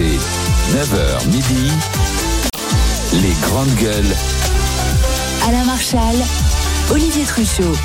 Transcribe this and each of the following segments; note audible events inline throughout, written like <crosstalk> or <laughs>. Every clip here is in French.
9h midi, les grandes gueules. Alain Marchal, Olivier Truchot.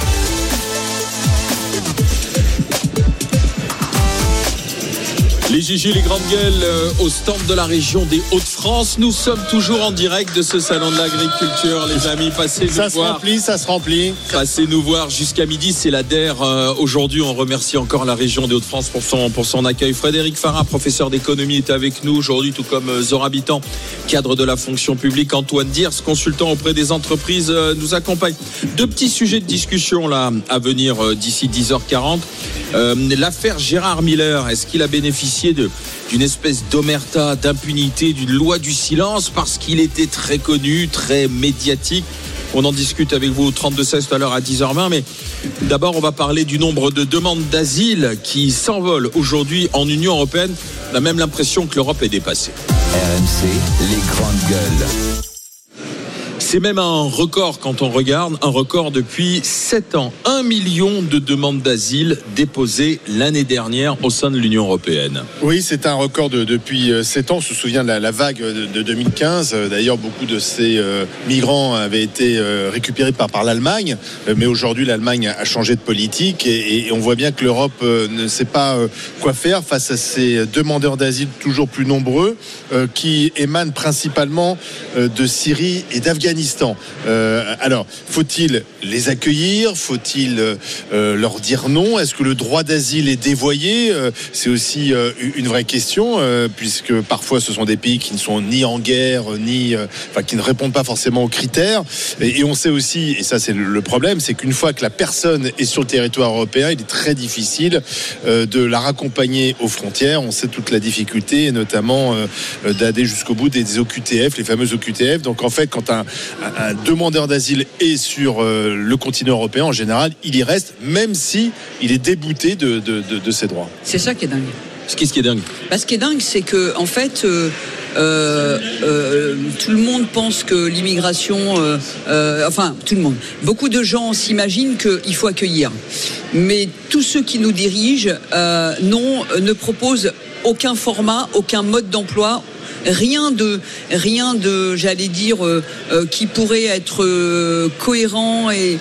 Les Gigi, les grandes gueules euh, au stand de la région des Hauts-de-France. Nous sommes toujours en direct de ce salon de l'agriculture, les amis. Passez Ça nous se voir. remplit, ça se remplit. Passez nous voir jusqu'à midi, c'est la DER. Euh, Aujourd'hui, on remercie encore la région des Hauts-de-France pour son, pour son accueil. Frédéric Farah, professeur d'économie, est avec nous aujourd'hui, tout comme euh, Zora Habitant, cadre de la fonction publique. Antoine Diers, consultant auprès des entreprises, nous accompagne. Deux petits sujets de discussion là à venir d'ici 10h40. Euh, L'affaire Gérard Miller, est-ce qu'il a bénéficié d'une espèce d'omerta, d'impunité, d'une loi du silence parce qu'il était très connu, très médiatique on en discute avec vous au 32-16 tout à l'heure à 10h20. Mais d'abord, on va parler du nombre de demandes d'asile qui s'envolent aujourd'hui en Union européenne. On a même l'impression que l'Europe est dépassée. RMC, les grandes gueules. C'est même un record quand on regarde, un record depuis 7 ans. 1 million de demandes d'asile déposées l'année dernière au sein de l'Union européenne. Oui, c'est un record de- depuis 7 ans. On se souvient de la, vague de, de 2015. Euh, D'ailleurs, beaucoup de ces euh, migrants avaient été euh, récupérés par, par l'Allemagne. Euh, Mais aujourd'hui, l'Allemagne a changé de politique et, on voit bien que l'Europe euh, ne sait pas euh, quoi faire face à ces demandeurs d'asile toujours plus nombreux euh, qui émanent principalement euh, de Syrie et d'Afghanistan. Euh, alors, faut-il les accueillir? Faut-il euh, euh, leur dire non? Est-ce que le droit d'asile est dévoyé? C'est aussi une vraie question, puisque parfois ce sont des pays qui ne sont ni en guerre, ni, qui ne répondent pas forcément aux critères. Et, on sait aussi, et ça c'est le, problème, c'est qu'une fois que la personne est sur le territoire européen, il est très difficile de la raccompagner aux frontières. On sait toute la difficulté, notamment d'aller jusqu'au bout des, des OQTF, les fameux OQTF. Donc en fait, quand un, un- demandeur d'asile est sur euh, le continent européen, en général, il y reste, même si il est débouté de, de- de- de ses droits. C'est ça qui est dingue. Ce qui est, ce qui est dingue. Bah, ce qui est dingue, c'est que en fait, euh, euh, euh, tout le monde pense que l'immigration, euh, euh, enfin tout le monde, beaucoup de gens s'imaginent qu'il faut accueillir, mais tous ceux qui nous dirigent euh, non, ne proposent aucun format, aucun mode d'emploi. Rien de, rien de, j'allais dire, euh, euh, qui pourrait être euh, cohérent et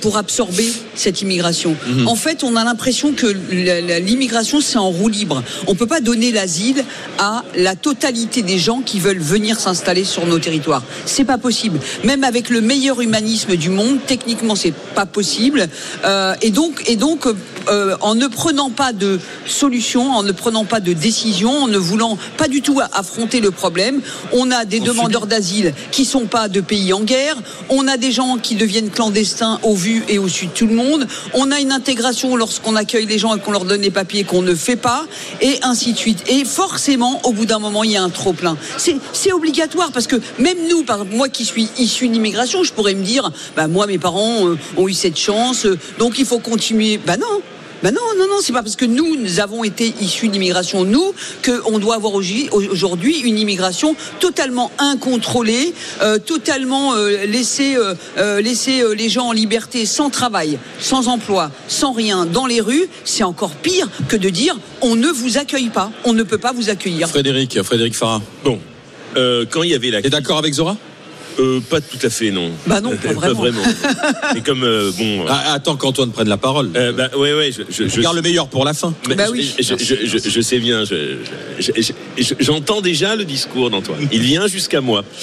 pour absorber cette immigration. En fait, on a l'impression que l'immigration c'est en roue libre. On peut pas donner l'asile à la totalité des gens qui veulent venir s'installer sur nos territoires. C'est pas possible. Même avec le meilleur humanisme du monde, techniquement c'est pas possible. Et donc, et donc, euh, en ne prenant pas de solution, en ne prenant pas de décision, en ne voulant pas du tout affronter le problème, on a des demandeurs d'asile qui sont pas de pays en guerre, on a des gens qui deviennent clandestins au vu et au su de tout le monde, on a une intégration lorsqu'on accueille les gens et qu'on leur donne les papiers qu'on ne fait pas, et ainsi de suite. Et forcément, au bout d'un moment, il y a un trop plein. C'est c'est obligatoire parce que même nous, par moi qui suis issu d'immigration, je pourrais me dire, bah moi mes parents euh, ont eu cette chance, euh, donc il faut continuer. Bah non. Ben non, non, non, c'est pas parce que nous, nous avons été issus d'immigration, nous, qu'on doit avoir aujourd'hui- une immigration totalement incontrôlée, euh, totalement euh, laisser, euh, euh, laisser euh, les gens en liberté, sans travail, sans emploi, sans rien, dans les rues. C'est encore pire que de dire on ne vous accueille pas, on ne peut pas vous accueillir. Frédéric, Frédéric Farah. Bon, euh, quand il y avait la T'es d'accord avec Zora? Euh, pas tout à fait, non. Bah non, pas <laughs> vraiment. <laughs> Mais comme euh, bon. Ah, Attends qu'Antoine prenne la parole. euh, bah, ouais, ouais, je, je, Je garde le meilleur pour la fin. Bah je- oui. je, je, je- je sais bien. je- je- je- je- J'entends déjà le discours d'Antoine. Il vient jusqu'à moi. <laughs>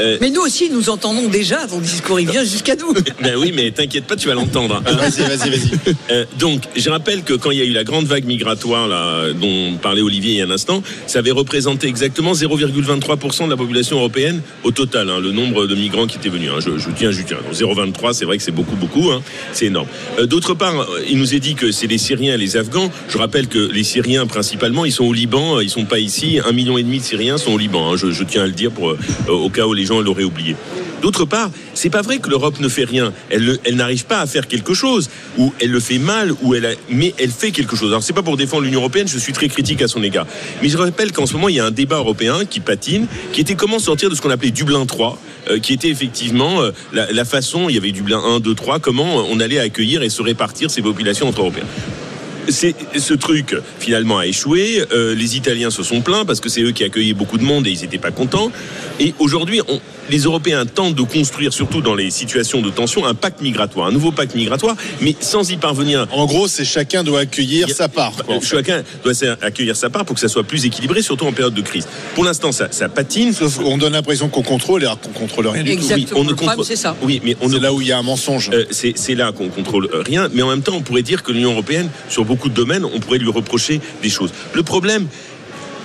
Euh, Mais nous aussi, nous entendons déjà ton discours, il vient jusqu'à nous. ben oui, mais t'inquiète pas, tu vas l'entendre. hein. Vas-y, vas-y, vas-y. Euh, donc, je rappelle que quand il y a eu la grande vague migratoire là, dont parlait Olivier il y a un instant, ça avait représenté exactement 0,23% de la population européenne au total, hein, le nombre de migrants qui étaient venus. hein. Je, tiens, je tiens. Donc, 0,23, c'est vrai que c'est beaucoup, beaucoup. hein. C'est énorme. Euh, D'autre part, euh, il nous est dit que c'est les Syriens et les Afghans. Je rappelle que les Syriens, principalement, ils sont au Liban, euh, ils sont pas ici. Un million et demi de Syriens sont au Liban. hein. Je, tiens à le dire pour, au cas où les gens l'auraient oublié. D'autre part, c'est pas vrai que l'Europe ne fait rien. Elle, n'arrive pas à faire quelque chose, ou elle le fait mal, ou elle mais elle fait quelque chose. Alors c'est pas pour défendre l'Union européenne, je suis très critique à son égard. Mais je rappelle qu'en ce moment il y a un débat européen qui patine, qui était comment sortir de ce qu'on appelait Dublin 3, euh, qui était effectivement euh, la, la façon, il y avait Dublin 1, 2, 3, comment on allait accueillir et se répartir ces populations entre Européens. C'est ce truc finalement a échoué. Euh, les Italiens se sont plaints parce que c'est eux qui accueillaient beaucoup de monde et ils n'étaient pas contents. Et aujourd'hui, on- les Européens tentent de construire, surtout dans les situations de tension, un pacte migratoire, un nouveau pacte migratoire, mais sans y parvenir. En gros, c'est chacun doit accueillir sa part. quoi, en fait. Chacun doit accueillir sa part pour que ça soit plus équilibré, surtout en période de crise. Pour l'instant, ça, ça patine. Sauf qu'on donne l'impression qu'on contrôle alors qu'on contrôle rien du tout. Exactement. Oui, on ne contrôle- c'est ça. Oui, mais on ne C'est là où il y a un mensonge. Euh, c'est c'est là qu'on contrôle euh, rien, mais en même temps, on pourrait dire que l'Union européenne, sur beaucoup de domaines, on pourrait lui reprocher des choses. Le problème,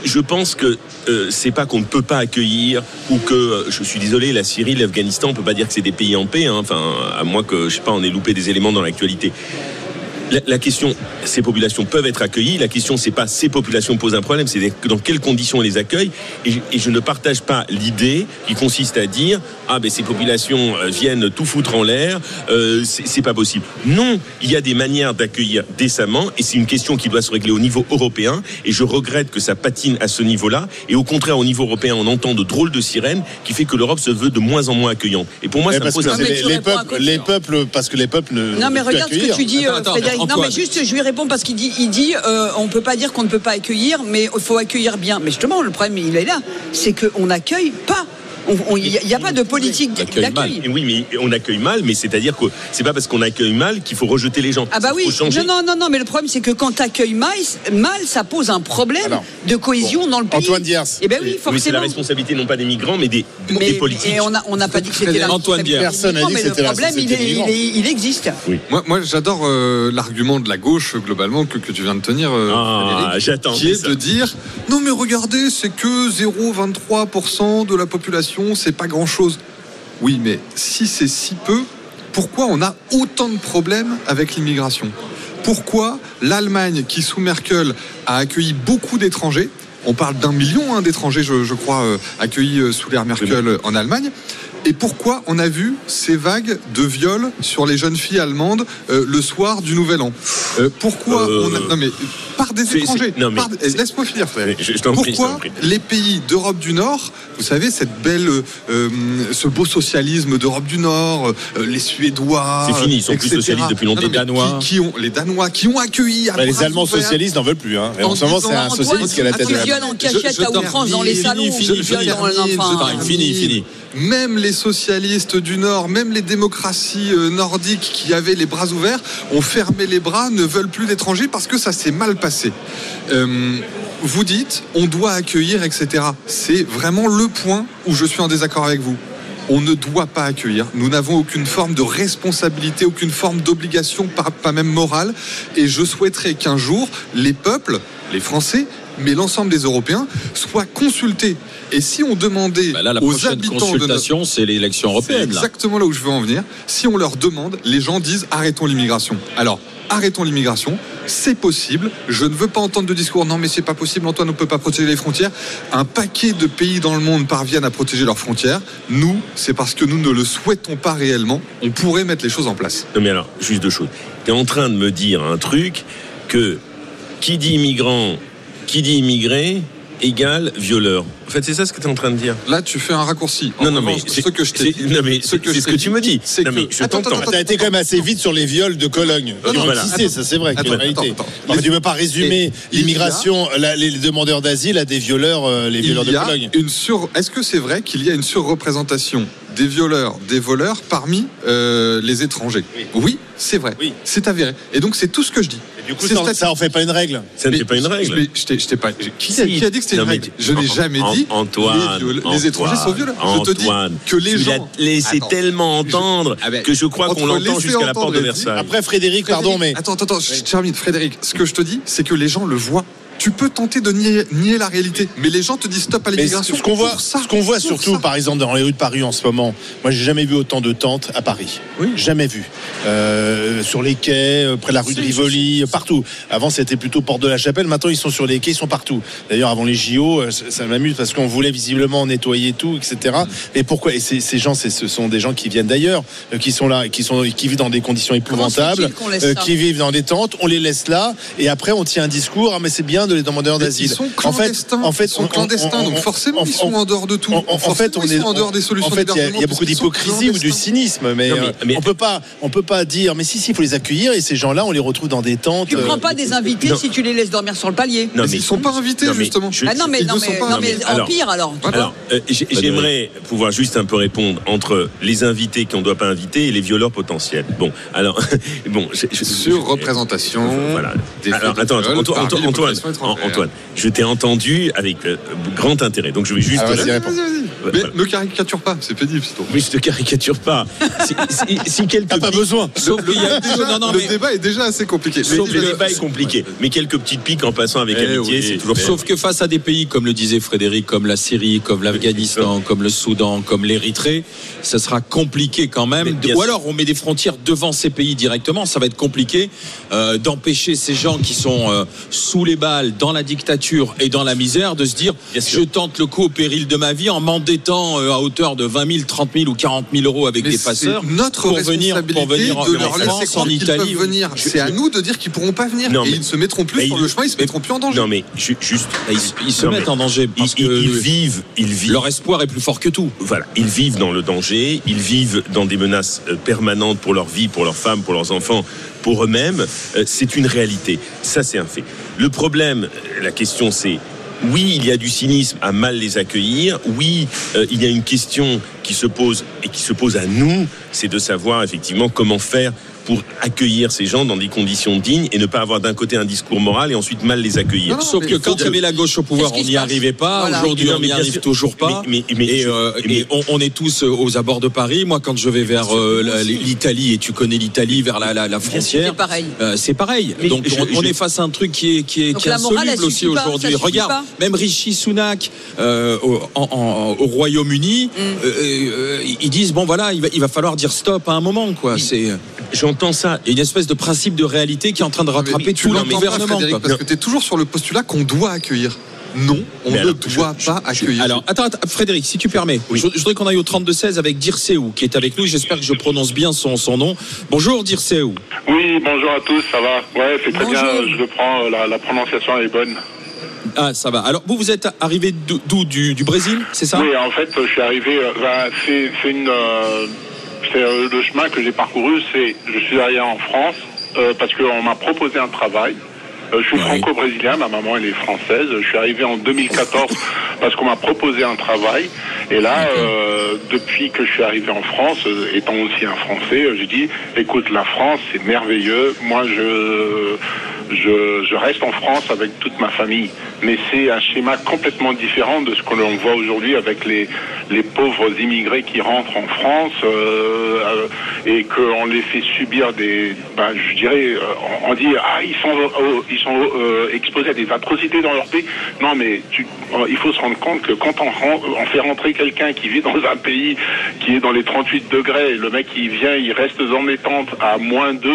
je pense que euh, c'est pas qu'on ne peut pas accueillir ou que, euh, je suis désolé, la Syrie, l'Afghanistan, on peut pas dire que c'est des pays en paix, hein, enfin, à moins que, je sais pas, on ait loupé des éléments dans l'actualité. La, la question, ces populations peuvent être accueillies. La question, c'est pas ces populations posent un problème, c'est dans quelles conditions on les accueille. Et, je- et je ne partage pas l'idée qui consiste à dire ah ben ces populations euh, viennent tout foutre en l'air, euh, c'est pas possible. Non, il y a des manières d'accueillir décemment, et c'est une question qui doit se régler au niveau européen. Et je regrette que ça patine à ce niveau-là. Et au contraire, au niveau européen, on entend de drôles de sirènes qui fait que l'Europe se veut de moins en moins accueillante. Et pour moi, ça pose un les, les peuples, les peuples, parce que les peuples ne. Non mais regarde ce que tu dis, Attends, euh, Non mais juste, je lui réponds parce qu'il dit, il dit, euh, on peut pas dire qu'on ne peut pas accueillir, mais il faut accueillir bien. Mais justement, le problème il est là, c'est qu'on n'accueille pas. Il n'y a, pas de politique On accueille mal. d'accueil. Oui, mais on accueille mal, mais c'est-à-dire que c'est pas parce qu'on accueille mal qu'il faut rejeter les gens. Ah bah oui, Il faut changer. non, non, non, non, mais le problème c'est que quand tu accueilles mal, mal, ça pose un problème Alors, de cohésion dans le pays. Antoine Diers. Eh ben oui, c'est la responsabilité non pas des migrants, mais des, politiques. et on n'a on pas dit que c'était la Antoine des Personne n'a dit que mais c'était le la problème, il, responsabilité est- des il, migrants. est- il existe. Moi, moi j'adore euh, l'argument de la gauche, globalement, que, que tu viens de tenir, euh, Ah, Frédéric, j'attends qui est ça. de dire non, mais regardez, c'est que 0,23% de la population, c'est pas grand-chose. Oui, mais si c'est si peu, pourquoi on a autant de problèmes avec l'immigration? Pourquoi l'Allemagne, qui sous Merkel a accueilli beaucoup d'étrangers, on parle d'un million hein, d'étrangers, je, je crois, euh, accueillis euh, sous l'ère Merkel euh, en Allemagne. Et pourquoi on a vu ces vagues de viols sur les jeunes filles allemandes euh, le soir du Nouvel An? Pourquoi on a... Non mais par des étrangers. non, mais par Laisse-moi finir, Frédéric. Je- je Pourquoi prie. les pays d'Europe du Nord, vous savez, cette belle, euh, ce beau socialisme d'Europe du Nord, euh, les Suédois, C'est fini, ils sont plus etc. socialistes depuis longtemps. Les Danois. qui, qui ont, les Danois qui ont accueilli. à Bah, les Allemands socialistes n'en veulent plus. Hein. Et en En ce moment, c'est un socialiste qui à la tête de la violent en cachette à outrance dans les Fini, salons, fini, violent dans fini, fini. Même les socialistes du Nord, même les démocraties euh, nordiques qui avaient les bras ouverts, ont fermé les bras, ne veulent plus d'étrangers parce que ça s'est mal passé. Euh, vous dites, on doit accueillir, etc. C'est vraiment le point où je suis en désaccord avec vous. On ne doit pas accueillir. Nous n'avons aucune forme de responsabilité, aucune forme d'obligation, pas, pas même morale. Et je souhaiterais qu'un jour, les peuples, les Français, mais l'ensemble des Européens, soient consultés. Et si on demandait Bah là, la aux habitants de notre consultation, c'est l'élection européenne. là. exactement là où je veux en venir. Si on leur demande, les gens disent arrêtons l'immigration. Alors, arrêtons l'immigration, c'est possible. Je ne veux pas entendre de discours non mais c'est pas possible, Antoine ne peut pas protéger les frontières. Un paquet de pays dans le monde parviennent à protéger leurs frontières. Nous, c'est parce que nous ne le souhaitons pas réellement. On pourrait mettre les choses en place. Non mais alors, juste deux choses. Tu es en train de me dire un truc que qui dit immigrant, qui dit immigré égale violeur. En fait, c'est ça ce que tu es en train de dire. Là, tu fais un raccourci. En non, non, mais ce que je t'ai non, mais ce c'est que ce tu me dis. c'est Non, que- je t'entends. attends, T'as été quand même assez vite sur les viols de Cologne. qui Non, ont voilà. tissé, ça c'est vrai. Attends, attends, attends. Non, mais tu ne peux pas résumer l'immigration, les demandeurs d'asile à des violeurs, euh, les violeurs il de y a Cologne. une sur. Est-ce que c'est vrai qu'il y a une surreprésentation des violeurs, des voleurs parmi euh, les étrangers Oui. c'est vrai. Oui. C'est avéré. Et donc c'est tout ce que je dis. Et du coup, ça, en fait pas une règle. Ça ne fait pas une je- règle. mais je t'ai- je pas. Qui, a- Si. qui a dit que c'était une règle Je n'ai jamais dit. Antoine, les, viol- les Antoine, étrangers sont violents. Je te dis Antoine, que les tu gens. laissé Attends. tellement entendre Ah ben, que je crois qu'on l'entend jusqu'à la porte de Versailles. Après, Frédéric, pardon, mais. Attends, attends, attends, je termine. Frédéric, ce que je te dis, c'est que les gens le voient. Tu peux tenter de nier, nier la réalité, mais les gens te disent stop à l'immigration. ce qu'on voit, ça, ce qu'on voit surtout, ça. par exemple, dans les rues de Paris en ce moment, moi, j'ai jamais vu autant de tentes à Paris. Oui. Jamais vu. Euh, sur les quais, euh, près de la rue de Rivoli, partout. Avant, c'était plutôt Porte de la Chapelle. Maintenant, ils sont sur les quais, ils sont partout. D'ailleurs, avant les JO, euh, ça, m'amuse parce qu'on voulait visiblement nettoyer tout, etc. Et pourquoi? Et ces, ces gens, ce sont des gens qui viennent d'ailleurs, euh, qui sont là, qui sont, qui vivent dans des conditions épouvantables, euh, qui vivent dans des tentes. On les laisse là, et après, on tient un discours. Ah, mais c'est bien de de les demandeurs d'asile. Ils sont En fait, clandestins. en fait, ils sont on- clandestins, on- donc on- forcément, on- ils sont on- en dehors de tout. En, en- en fait, on ils est sont en dehors des solutions En fait, il y a- y, beaucoup d'hypocrisie ou du cynisme, mais, Non, mais- euh, mais- on peut pas, on peut pas dire, mais si, si, il faut les accueillir et ces gens-là, on les retrouve dans des tentes. Tu euh, prends pas des invités non. si tu les laisses dormir sur le palier. Non, Mais ils sont pas invités, non, mais justement. je- Ah non mais Ils non ne mais, sont pas non, mais invités. Alors- alors. euh, j'ai- j'aimerais pouvoir juste un peu répondre entre les invités qu'on ne doit pas inviter et les violeurs potentiels. Bon, alors, <laughs> bon, Sur représentation. Voilà. Alors, attends, Antoine, Antoine, je t'ai entendu avec euh, grand intérêt. Donc je vais juste. Ah, Mais voilà. ne caricature pas, c'est pénible, c'est tout. Oui, je te caricature pas. Si, si, si quelques T'as pas besoin. Sauf qu'il y a Déjà, non, non, le mais- débat est déjà assez compliqué. Sauf Mais- le débat est compliqué. Mais quelques petites piques en passant avec Eh amitié, oui, c'est toujours mais- Sauf que face à des pays, comme le disait Frédéric, comme la Syrie, comme l'Afghanistan, comme le Soudan, comme l'Érythrée, ça sera compliqué quand Mais même. Ou alors on met des frontières devant ces pays directement, ça va être compliqué euh, d'empêcher ces gens qui sont euh, sous les balles, dans la dictature et dans la misère, de se dire je tente le coup au péril de ma vie en m'endettant euh, à hauteur de 20 000, 30 000 ou 40 000 euros avec Mais des passeurs notre pour venir, responsabilité pour venir en, leur France, en Italie. peuvent venir. C'est à nous de dire qu'ils pourront pas venir. Non, et mais- ils ne se mettront plus sur ils- le chemin, ils se mettront plus en danger. Non, mais juste. Ils, ils se Non, mettent en danger Ils, parce ils- que ils vivent, ils vivent. leur espoir est plus fort que tout. Voilà, ils vivent dans le danger, ils vivent dans des menaces euh, permanentes pour leur vie, pour leurs femmes, pour leurs enfants, pour eux-mêmes. Euh, C'est une réalité. Ça, c'est un fait. Le problème, la question, c'est oui, il y a du cynisme à mal les accueillir. Oui, euh, il y a une question qui se pose et qui se pose à nous, c'est de savoir effectivement comment faire pour accueillir ces gens dans des conditions dignes et ne pas avoir d'un côté un discours moral et ensuite mal les accueillir. Non, non, Sauf que quand il y avait la gauche au pouvoir, on n'y arrivait pas. Voilà. Aujourd'hui, on n'y arrive sûr. toujours pas. Mais- mais- mais et je- euh, mais- et on, on est tous euh, aux abords de Paris. Moi, quand je vais vers euh, l'Italie, et tu connais l'Italie, vers la, la, la frontière, C'est pareil. euh, c'est pareil. Mais Donc, je- on, est face à un truc qui est, qui est, qui est morale, insoluble aussi aujourd'hui. Regarde, pas. même Rishi Sunak au, Royaume-Uni, Mm. ils disent bon voilà, il va, il va falloir dire stop à un moment. quoi. C'est J'entends ça. il y a une espèce de principe de réalité qui est en train de rattraper Mais tout le gouvernement. Frédéric, parce que tu es toujours sur le postulat qu'on doit accueillir. Non, on Mais ne alors, doit je- pas je- accueillir. Alors, attends, attends, Frédéric, si tu permets, Oui. je, je voudrais qu'on aille au 32-16 avec Dirceou, qui est avec nous. J'espère que je prononce bien son, son nom. Bonjour, Dirceou. Oui, bonjour à tous, ça va Ouais, c'est très Bonjour. bien, je le prends, la, la prononciation est bonne. Ah, ça va. Alors, vous, vous êtes arrivé d'où? Du, du Brésil, c'est ça? Oui, en fait, je suis arrivé, euh, ben, c'est une, euh, euh, le chemin que j'ai parcouru, c'est, je suis arrivé en France euh, parce qu'on m'a proposé un travail. Euh, je suis franco-brésilien, ma maman elle est française. Je suis arrivé en 2014 <laughs> parce qu'on m'a proposé un travail. Et là, depuis que je suis arrivé en France, étant aussi un Français, j'ai dit, écoute, la France c'est merveilleux. Moi, je, je, je reste en France avec toute ma famille. Mais c'est un schéma complètement différent de ce que l'on voit aujourd'hui avec les, les pauvres immigrés qui rentrent en France euh, euh, et qu'on les fait subir des, ben, je dirais, euh, on, dit ah ils sont euh, ils sont euh, exposés à des atrocités dans leur pays. Non mais tu, il faut se rendre compte que quand on, on fait rentrer quelqu'un qui vit dans un pays qui est dans les 38 degrés, le mec il vient, il reste dans des tentes à moins 2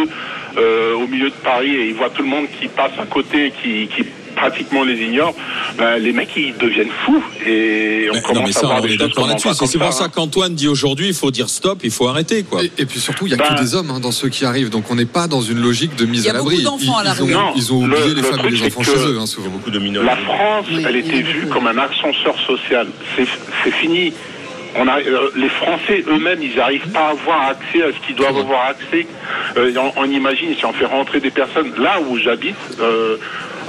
euh, au milieu de Paris et il voit tout le monde qui passe à côté, qui, qui pratiquement les ignore, ben, les mecs ils deviennent fous et on Mais- commence Non, mais à ça, voir des est choses C'est pour ça, hein. qu'Antoine dit aujourd'hui, il faut dire stop, il faut arrêter, quoi. Et, et puis surtout, il n'y a Ben- que des hommes hein, dans ceux qui arrivent, donc on n'est pas dans une logique de mise Il y a à l'abri. beaucoup d'enfants à la Ils, ils rue. ont, Non, ils ont le- oublié les le femmes et les enfants chez eux, hein, souvent. Beaucoup de minorités. La France, Oui, elle oui, était oui, vue oui. comme un ascenseur social. C'est fini. On a, euh, les Français eux-mêmes, ils n'arrivent pas à avoir accès à ce qu'ils doivent avoir accès. Euh, on, on imagine si on fait rentrer des personnes là où j'habite. euh,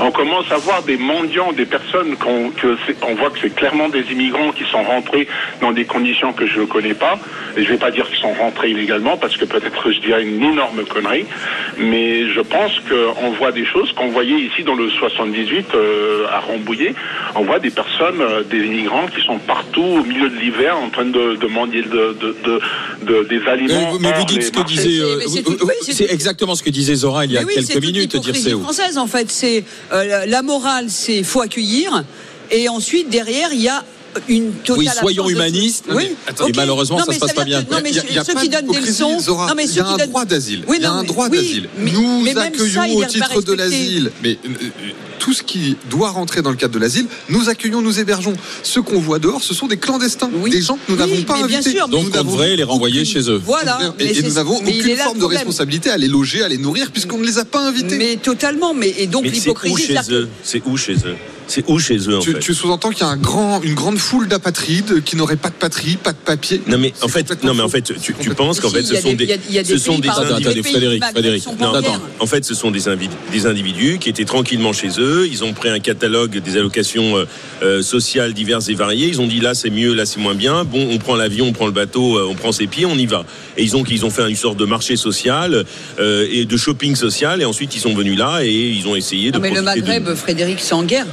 on commence à voir des mendiants, des personnes qu'on que on voit que c'est clairement des immigrants qui sont rentrés dans des conditions que je ne connais pas. Et je vais pas dire qu'ils sont rentrés illégalement parce que peut-être je dirais une énorme connerie. Mais je pense qu'on voit des choses qu'on voyait ici dans le 78 euh, à Rambouillet. On voit des personnes, euh, des immigrants qui sont partout au milieu de l'hiver en train de, de mendier de, de, de- de- des Mais, aliments. mais vous dites ce que marchés. disait. euh, c'est oui, c'est c'est exactement ce que disait Zora il y a oui, c'est quelques minutes, l'hypocrisie Dirceou. française en fait. C'est euh, la- la morale, c'est faut accueillir, et ensuite derrière il y a une totale Oui, soyons de- humanistes. Oui. Mais attends, et malheureusement, Non, ça se passe pas bien. que- Non, mais Il y a- il y a ceux pas qui donnent des leçons. Zora. Non, mais il y a un donnent- droit d'asile. Oui, il y a un droit oui, d'asile. Nous mais accueillons ça, au titre de l'asile. Mais euh, euh, tout ce qui doit rentrer dans le cadre de l'asile, nous accueillons, nous hébergeons. Ceux qu'on voit dehors, ce sont des clandestins, Oui. des gens que nous Oui, n'avons pas invités. sûr, Donc Nous on devrait les renvoyer aucune- chez eux. Voilà. Et, nous n'avons aucune forme de responsabilité à les loger, à les nourrir, puisqu'on ne les a pas invités. Mais totalement. Mais et donc l'hypocrisie, C'est où chez eux? C'est où chez eux en Tu, fait tu sous-entends qu'il y a un grand, une grande foule d'apatrides qui n'auraient pas de patrie, pas de papier. Non mais en fait, complètement non mais en faux. fait, tu, penses qu'en fait, ce a sont des- des, il y a- il y a ce des sont des Frédéric, Frédéric. Non, en attends. guerre. En fait, ce sont des, individus qui étaient tranquillement chez eux. Ils ont pris un catalogue des allocations euh, euh, sociales diverses et variées. Ils ont dit là c'est mieux, là c'est moins bien. Bon, on prend l'avion, on prend le bateau, euh, on prend ses pieds, on y va. Et ils ont ils ont fait une sorte de marché social euh, et de shopping social. Et ensuite ils sont venus là et ils ont essayé de. Non, mais le de- Maghreb, Frédéric, c'est en guerre.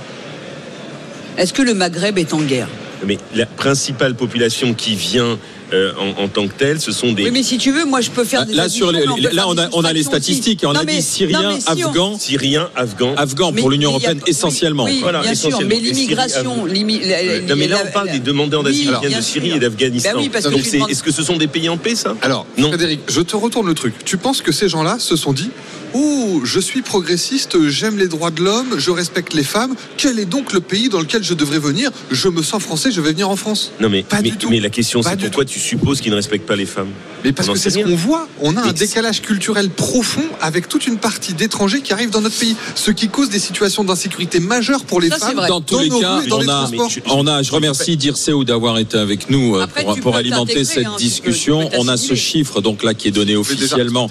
Est-ce que le Maghreb est en guerre? Mais la principale population qui vient euh, en, en tant que telle, ce sont des. Oui, mais si tu veux, moi je peux faire Ah, des Là, sur les- peut là, on a, on a les statistiques et on Non, a mais- dit Syriens, si on- Afghans, Syriens, Afghans. Afghans pour l'Union a- européenne oui, essentiellement. Oui, Voilà, bien sûr, essentiellement. mais l'immigration, Euh, non, mais là, on parle des demandeurs Oui, d'asile viennent de. Syrie et d'Afghanistan. Ben oui, Donc, est-ce que ce sont des pays en paix, ça? Alors, Non. Frédéric, je te retourne le truc. Tu penses que ces gens-là se sont dit Ouh, je suis progressiste, j'aime les droits de l'homme, je respecte les femmes. Quel est donc le pays dans lequel je devrais venir? Je me sens français, je vais venir en France. Non, mais, Pas mais, du tout. mais la question, c'est pourquoi tu supposes qu'ils ne respectent pas les femmes? Mais parce On que c'est ce qu'on voit. On a un décalage culturel profond avec toute une partie d'étrangers qui arrivent dans notre pays. Ce qui cause des situations d'insécurité majeures pour les Ça, femmes. Dans tous les cas, dans on les a, on a, je remercie Dirceu d'avoir été avec nous euh, Après, pour, alimenter cette hein, tu peux- discussion. tu peux on a ce chiffre donc là qui est donné officiellement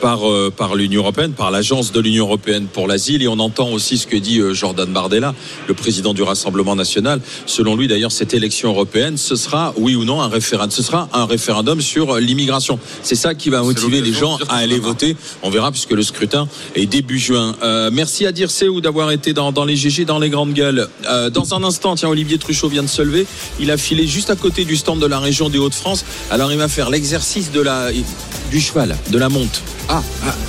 par, euh, par l'Union européenne, par l'agence de l'Union européenne pour l'asile. Et on entend aussi ce que dit euh, Jordan Bardella, le président du Rassemblement national. Selon lui, d'ailleurs, cette élection européenne, ce sera, oui ou non, un référendum. Ce sera un référendum sur euh, l'immigration. C'est ça qui va motiver les gens à aller voter. On verra puisque le scrutin est début juin. Euh, merci à Dirceu d'avoir été dans, dans les GG, dans les grandes gueules. Euh, dans un instant, tiens, Olivier Truchot vient de se lever. Il a filé juste à côté du stand de la région des Hauts-de-France. Alors il va faire l'exercice de la du cheval, de la monte. Ah,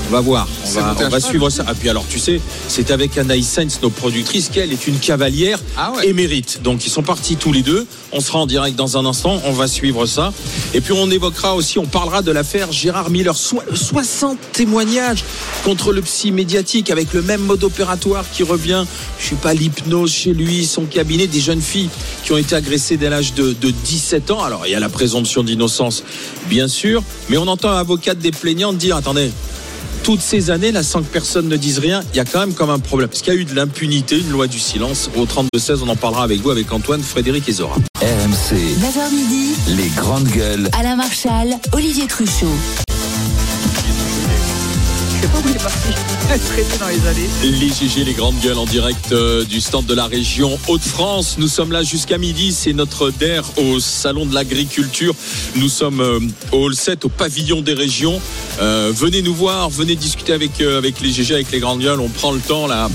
On va voir, on va, on suivre ça. Ah puis alors tu sais, c'est avec Anaïs Sainz, nos productrices, qu'elle est une cavalière Ah ouais. émérite. Donc ils sont partis tous les deux. On sera en direct dans un instant, on va suivre ça. Et puis on évoquera aussi, on parlera de l'affaire Gérard Miller. Soi- 60 témoignages contre le psy médiatique avec le même mode opératoire qui revient. Je sais pas, l'hypnose chez lui, son cabinet, des jeunes filles qui ont été agressées dès l'âge de, de 17 ans. Alors il y a la présomption d'innocence, bien sûr, mais on entend un avocat des plaignants dire, attendez, toutes ces années, là, sans que personne ne dise rien, il y a quand même comme un problème. Parce qu'il y a eu de l'impunité, une loi du silence. Au 32-16, on en parlera avec vous, avec Antoine, Frédéric et Zora. RMC, 9h midi, les grandes gueules. Alain Marchal, Olivier Truchot. Il est parti. Dans les allées. Les GG, les grandes gueules en direct euh, du stand de la région Hauts-de-France. Nous sommes là jusqu'à midi. C'est notre DER au Salon de l'Agriculture. Nous sommes euh, au Hall 7, au pavillon des régions. Euh, venez nous voir, venez discuter avec, avec les GG, avec les grandes gueules. On prend le temps là.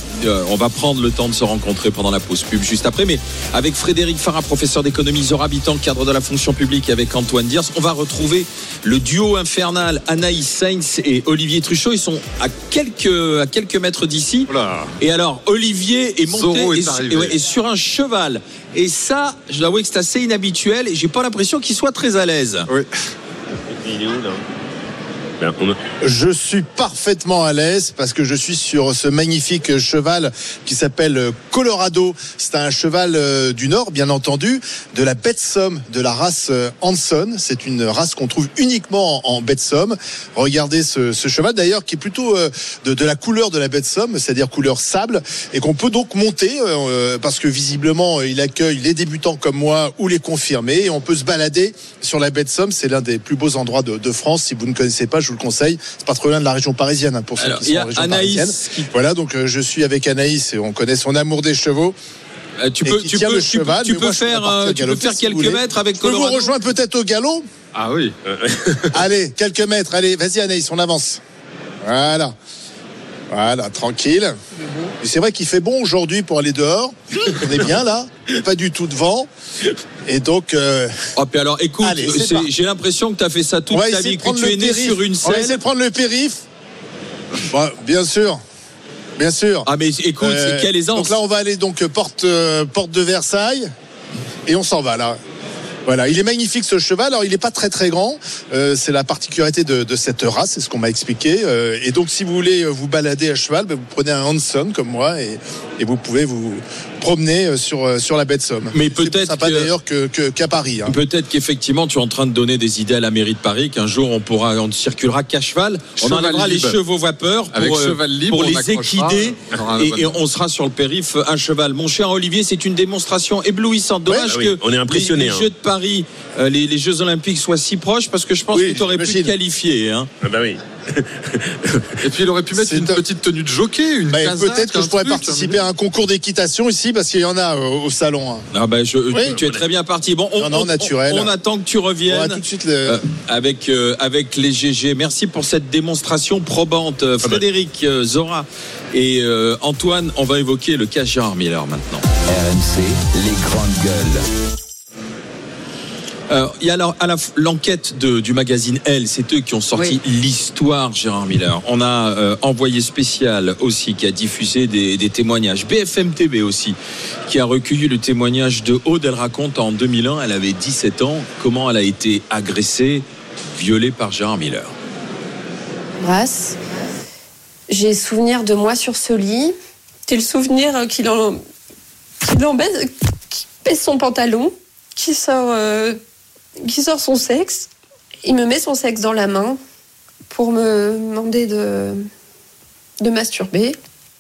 On va prendre le temps de se rencontrer pendant la pause pub juste après. Mais avec Frédéric Farah, professeur d'économie, Zora Habitant, cadre de la fonction publique, avec Antoine Diers, on va retrouver le duo infernal Anaïs Sainz et Olivier Truchot. Ils sont à quelques, à quelques mètres d'ici. Voilà. Et alors, Olivier est monté Zorro est et, arrivé. et ouais, et sur un cheval. Et ça, je dois avouer que c'est assez inhabituel et j'ai pas l'impression qu'il soit très à l'aise. Oui. Il est où, là? Je suis parfaitement à l'aise parce que je suis sur ce magnifique cheval qui s'appelle Colorado. C'est un cheval euh, du Nord, bien entendu, de la bête somme de la race euh, Hanson. C'est une race qu'on trouve uniquement en, bête somme. Regardez ce, cheval d'ailleurs qui est plutôt euh, de, la couleur de la bête somme, c'est-à-dire couleur sable, et qu'on peut donc monter parce que visiblement il accueille les débutants comme moi ou les confirmés. On peut se balader sur la bête somme. C'est l'un des plus beaux endroits de, de France. Si vous ne connaissez pas, je vous le conseille. C'est pas trop loin de la région parisienne hein, pour ceux Alors, qui y sont a en région Anaïs parisienne. qui- Voilà, donc euh, je suis avec Anaïs et on connaît son amour des chevaux. Euh, tu peux, tu cheval, tu peux moi, faire, euh, tu peux galoper, faire si quelques mètres avec Je peux vous rejoindre peut-être au galop? Ah oui. Allez, quelques mètres. Allez, vas-y Anaïs, on avance. Voilà. Voilà, tranquille. Et c'est vrai qu'il fait bon aujourd'hui pour aller dehors. On est bien là, pas du tout de vent. Et donc, euh, Oh, puis alors, écoute, Allez, j'ai l'impression que tu as fait ça toute ta vie, que tu es né périph. sur une On va essayer de prendre le périph. Bon, bien sûr. Bien sûr. Ah, mais écoute, Euh, quelle aisance. Donc là, on va aller donc porte, euh, porte de Versailles. et on s'en va là. Voilà, il est magnifique ce cheval. Alors, il n'est pas très très grand. Euh, c'est la particularité de, cette race, c'est ce qu'on m'a expliqué. Euh, et donc, si vous voulez vous balader à cheval, ben, vous prenez un Hanson comme moi et vous pouvez vous promener euh, sur, euh, sur la baie de Somme. Mais peut-être que- d'ailleurs que- qu'à Paris. hein. Peut-être qu'effectivement, tu es en train de donner des idées à la mairie de Paris, qu'un jour on pourra, on ne circulera qu'à cheval. On enlèvera les chevaux vapeurs pour, Avec euh, cheval libre, pour on les équider un et, on sera sur le périph' à cheval. Mon cher Olivier, c'est une démonstration éblouissante. Dommage Ouais, ah oui, que on est impressionné, les, les hein. Jeux de Paris, les, les Jeux Olympiques soient si proches parce que je pense Oui, que tu aurais pu te qualifier. Hein. Ah bah oui. Et puis il aurait pu mettre une top. petite tenue de jockey, une Bah, casaque, Peut-être que un je pourrais truc, participer à un concours d'équitation ici parce qu'il y en a au, au salon. hein. Ah bah, je, Oui. tu, tu es très bien parti. Bon, on, Non, non, on- naturel. on- on attend que tu On va reviennes. tout de suite le- Euh, avec euh, avec les GG. Merci pour cette démonstration probante, Euh, Frédéric, euh, Zora et euh, Antoine. On va évoquer le cas Gérard Miller maintenant. RMC, les grandes gueules. Euh, Il y a alors à la f- l'enquête de- du magazine Elle, c'est eux qui ont sorti l'histoire Gérard Miller. On a euh, envoyé spécial aussi qui a diffusé des, des témoignages. BFM TV aussi qui a recueilli le témoignage de Aude. Elle raconte en 2001, elle avait 17 ans, comment elle a été agressée, violée par Gérard Miller? Brasse. J'ai souvenir de moi sur ce lit. J'ai le souvenir euh, qu'il en, qu'il en baisse, qu'il baisse son pantalon, qu'il sort, euh, qu'il sort son sexe. Il me met son sexe dans la main pour me demander de, de masturber.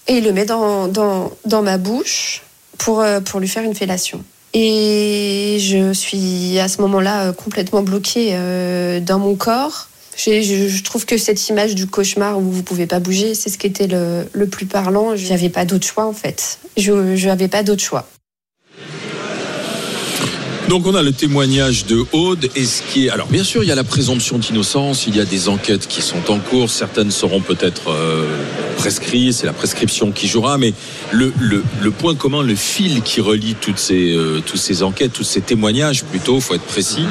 Et il le met dans, dans, dans ma bouche pour, euh, pour lui faire une fellation. Et je suis à ce moment-là euh, complètement bloquée euh, dans mon corps. Je trouve que cette image du cauchemar où vous pouvez pas bouger, c'est ce qui était le, le plus parlant. J'avais pas d'autre choix en fait. Je n'avais pas d'autre choix. Donc on a le témoignage de Aude et ce qui est alors bien sûr il y a la présomption d'innocence, il y a des enquêtes qui sont en cours, certaines seront peut-être euh, prescrites, c'est la prescription qui jouera, mais le, le, point commun, le fil qui relie toutes ces euh, toutes ces enquêtes, tous ces témoignages plutôt, faut être précis.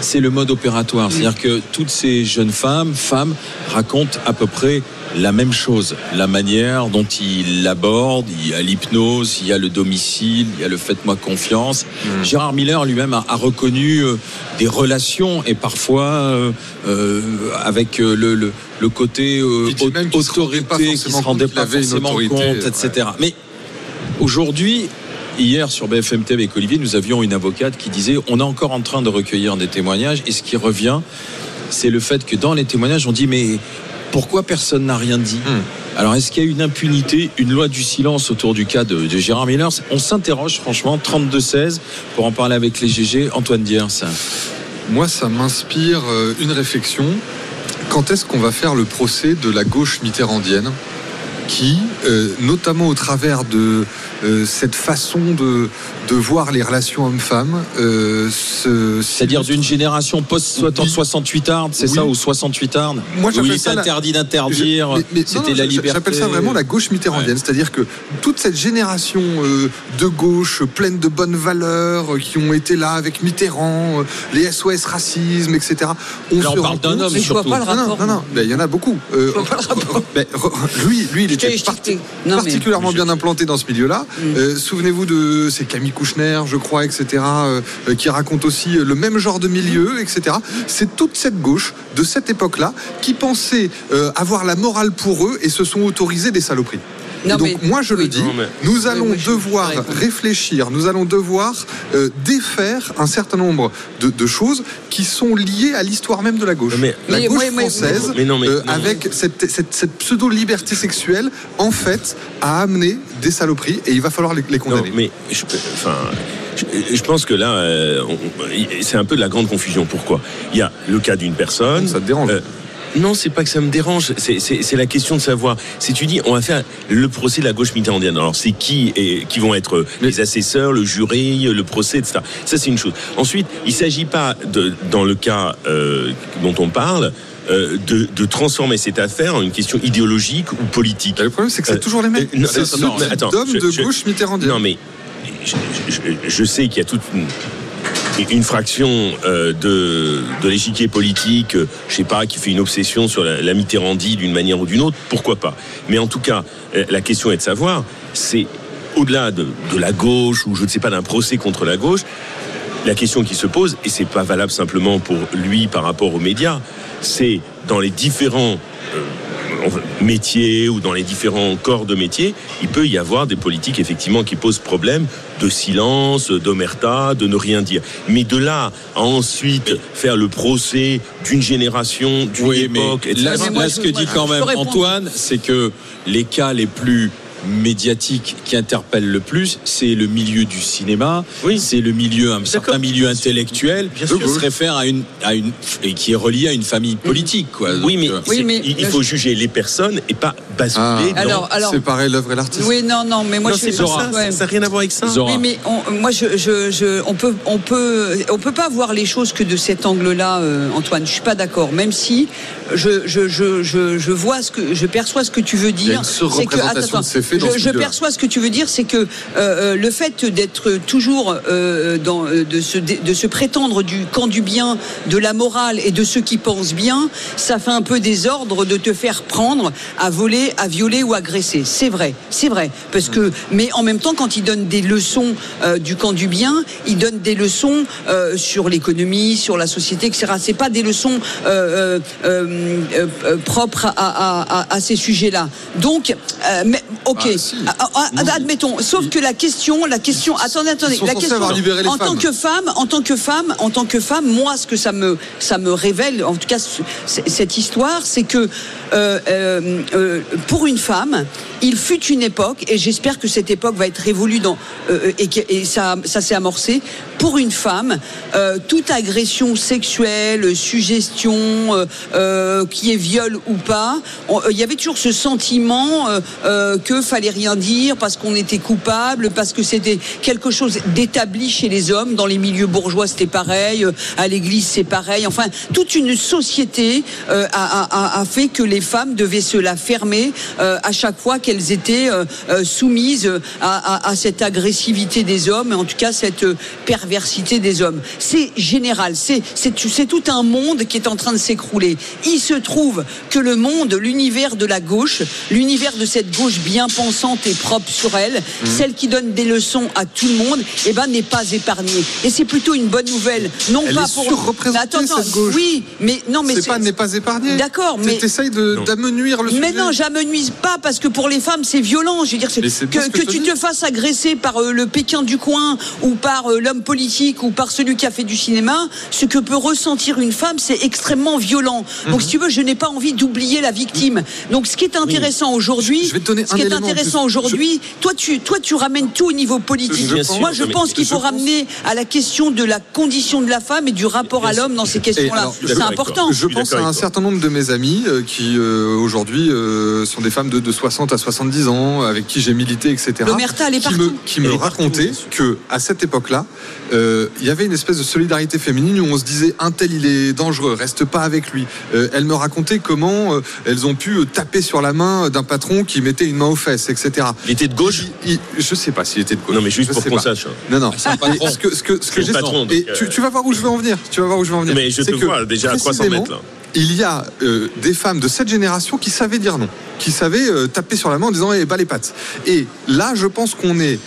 C'est le mode opératoire, c'est-à-dire que toutes ces jeunes femmes, femmes racontent à peu près la même chose, la manière dont il l'aborde, il y a l'hypnose, il y a le domicile, il y a le faites-moi confiance. Gérard Miller lui-même a, a reconnu euh, des relations et parfois euh, euh, avec le, le, le côté même qu'il se rendait pas autorité qui se forcément rendait pas forcément autorité, compte, etc. Mais aujourd'hui, Hier sur BFM TV avec Olivier, nous avions une avocate qui disait on est encore en train de recueillir des témoignages et ce qui revient, c'est le fait que dans les témoignages, on dit mais pourquoi personne n'a rien dit? Alors est-ce qu'il y a une impunité, une loi du silence autour du cas de, de Gérard Miller? On s'interroge franchement, 32-16, pour en parler avec les GG. Antoine Diers. Moi, ça m'inspire euh, une réflexion. Quand est-ce qu'on va faire le procès de la gauche mitterrandienne? Qui, euh, notamment au travers de euh, cette façon de, de voir les relations hommes-femmes, euh, se- C'est-à-dire d'une génération post-68 arde, c'est Oui. ça, ou 68 arde Moi, Où j'appelle il ça la- interdit d'interdire, non, c'était non, la liberté. J'appelle ça vraiment la gauche mitterrandienne. C'est-à-dire que toute cette génération euh, de gauche pleine de bonnes valeurs euh, qui ont été là avec Mitterrand, les SOS racisme, etc. On Là, on se parle rend d'un compte- homme Mais je vois surtout. pas le non, non, rapport. non, non, mais il y en a beaucoup. Euh, <laughs> lui, lui, il était parti- non, mais- particulièrement bien implanté dans ce milieu-là. Mm. Euh, Souvenez-vous de c'est Camille Kouchner, je crois, etc., euh, euh, qui raconte aussi euh, le même genre de milieu, etc. C'est toute cette gauche de cette époque-là qui pensait avoir la morale pour eux et se sont autorisés des saloperies. Non, donc mais- moi je le dis, Non, mais- nous allons moi, devoir réfléchir, nous allons devoir euh, défaire un certain nombre de, de choses qui sont liées à l'histoire même de la gauche. Mais- la Mais gauche française, mais non, mais- euh, non. avec cette, cette- cette pseudo-liberté sexuelle, en fait, a amené des saloperies et il va falloir les, les Non, condamner. mais je, peux- enfin, je, je pense que là, euh, c'est un peu de la grande confusion. Pourquoi? Il y a le cas d'une personne. Ça te dérange Euh, non, c'est pas que ça me dérange. C'est- la question de savoir. Si tu dis, on va faire le procès de la gauche mitterrandienne. Alors, c'est qui et qui vont être les assesseurs, le jury, le procès, etc. Ça, c'est une chose. Ensuite, il s'agit pas de, dans le cas euh, dont on parle. euh, de, de transformer cette affaire en une question idéologique ou politique. Le problème, c'est que c'est Euh, toujours les mêmes. euh, non, attends, non, je- de je- gauche mitterrandienne. Non, mais je, je- je sais qu'il y a toute une, une fraction euh, de, l'échiquier politique, euh, je sais pas, qui fait une obsession sur la, la Mitterrandie d'une manière ou d'une autre. Pourquoi pas Mais en tout cas, euh, la question est de savoir, c'est au-delà de, de la gauche ou je ne sais pas d'un procès contre la gauche. la question qui se pose, et c'est pas valable simplement pour lui par rapport aux médias, c'est dans les différents euh, métiers ou dans les différents corps de métier, il peut y avoir des politiques effectivement qui posent problème de silence, d'omerta, de ne rien dire. Mais de là à ensuite faire le procès d'une génération, d'une Oui, mais époque, etc. là, mais moi, là, je- ce que dit quand même. Antoine, c'est que les cas les plus médiatiques qui interpellent le plus, c'est le milieu du cinéma, Oui. c'est le milieu, un certain milieu intellectuel, Bien qui se réfère à une, à une, et qui est relié à une famille politique, quoi. Oui, Donc, mais, euh, Oui, c'est- mais- il, faut juger les personnes et pas basculer Ah. dans... Alors, alors, Séparer l'œuvre et l'artiste. oui, non, non, mais moi non, je pas ça, ouais. ça n'a rien à voir avec ça. Zora. Oui, mais on- moi, je, je, je- on peut, on peut, on peut pas voir les choses que de cet angle-là, euh, Antoine. Je suis pas d'accord. Même si je, je, je, je, je vois ce que, je perçois ce que tu veux Il y a dire. une Dans je, ce je perçois ce que tu veux dire, c'est que euh, euh, le fait d'être toujours euh, dans, euh, de se, de se prétendre du camp du bien, de la morale et de ceux qui pensent bien, ça fait un peu désordre de te faire prendre à voler, à violer ou agresser. C'est vrai, c'est vrai, parce que, mais en même temps, quand il donne des leçons euh, du camp du bien, il donne des leçons euh, sur l'économie, sur la société, etc. C'est pas des leçons euh, euh, propres à, à, à, à ces sujets-là. Donc, euh, mais, ok, Ah, si. Ah, ah, ah, admettons. Sauf que la question, la question, attendez, attendez, la question. avoir libéré les en tant que femme, en tant que femme, en tant que femme, moi, ce que ça me, ça me révèle, en tout cas, cette histoire, c'est que euh, euh, euh, pour une femme, il fut une époque, et j'espère que cette époque va être révolue dans, euh, et, que- et ça, ça s'est amorcé. Pour une femme, euh, toute agression sexuelle, suggestion, euh, euh, qui est viol ou pas, euh, il y avait toujours ce sentiment euh, euh, que fallait rien dire parce qu'on était coupable, parce que c'était quelque chose d'établi chez les hommes. Dans les milieux bourgeois, c'était pareil. euh, À l'église, c'est pareil. Enfin, toute une société euh, a, a- a fait que les femmes devaient se la fermer euh, à chaque fois qu'elles étaient euh, euh, soumises à, à- à cette agressivité des hommes, et en tout cas cette euh, perversité des hommes. C'est général. C'est tout un monde qui est en train de s'écrouler. Il se trouve que le monde, l'univers de la gauche, l'univers de cette gauche bien pensante et propre sur elle, Mhm. celle qui donne des leçons à tout le monde, eh ben n'est pas épargnée. Et c'est plutôt une bonne nouvelle. Non Elle pas est pour surreprésentée, Attends, attends, cette gauche. Oui, mais non, mais c'est pas n'est pas épargné. D'accord, mais- T'essayes d'amenuire le sujet. mais non, j'amenuise pas parce que pour les femmes c'est violent. Je veux dire, que, ce que que je te tu dis. te fasses agresser par euh, le Pékin du coin ou par euh, l'homme politique ou par celui qui a fait du cinéma, ce que peut ressentir une femme, c'est extrêmement violent. Mhm. Donc, si tu veux, je n'ai pas envie d'oublier la victime. Donc, ce qui est intéressant aujourd'hui, Je vais te donner ce qui est intéressant aujourd'hui, toi, tu, toi, tu ramènes tout au niveau politique. Je pense- Moi, je pense qu'il je faut pense- ramener à la question de la condition de la femme et du rapport à l'homme dans ces questions-là. C'est important. Je pense à un certain nombre de mes amis euh, qui aujourd'hui sont des femmes de, de 60 à 70 ans, avec qui j'ai milité, etc. L'omerta, elle est qui me, qui me Elle est partout, que à cette époque-là, euh, il y avait une espèce de solidarité féminine où on se disait un tel il est dangereux, reste pas avec lui. Euh, elles me racontaient comment euh, elles ont pu euh, taper sur la main d'un patron qui mettait une main aux fesses, etc. Il était de gauche? Il- il- je sais pas s'il était de gauche. Non, mais juste Je pour qu'on sache. hein. Non, non. Et ce que, ce que, ce que j'ai- et euh, tu, tu vas voir où je veux en venir. Tu vas voir où je veux en venir. Mais je C'est te que, vois déjà à 300 précisément, mètres, là. Il y a euh, des femmes de cette génération qui savaient dire non, qui savaient euh, taper sur la main en disant eh, bas les pattes. Et là, je pense qu'on est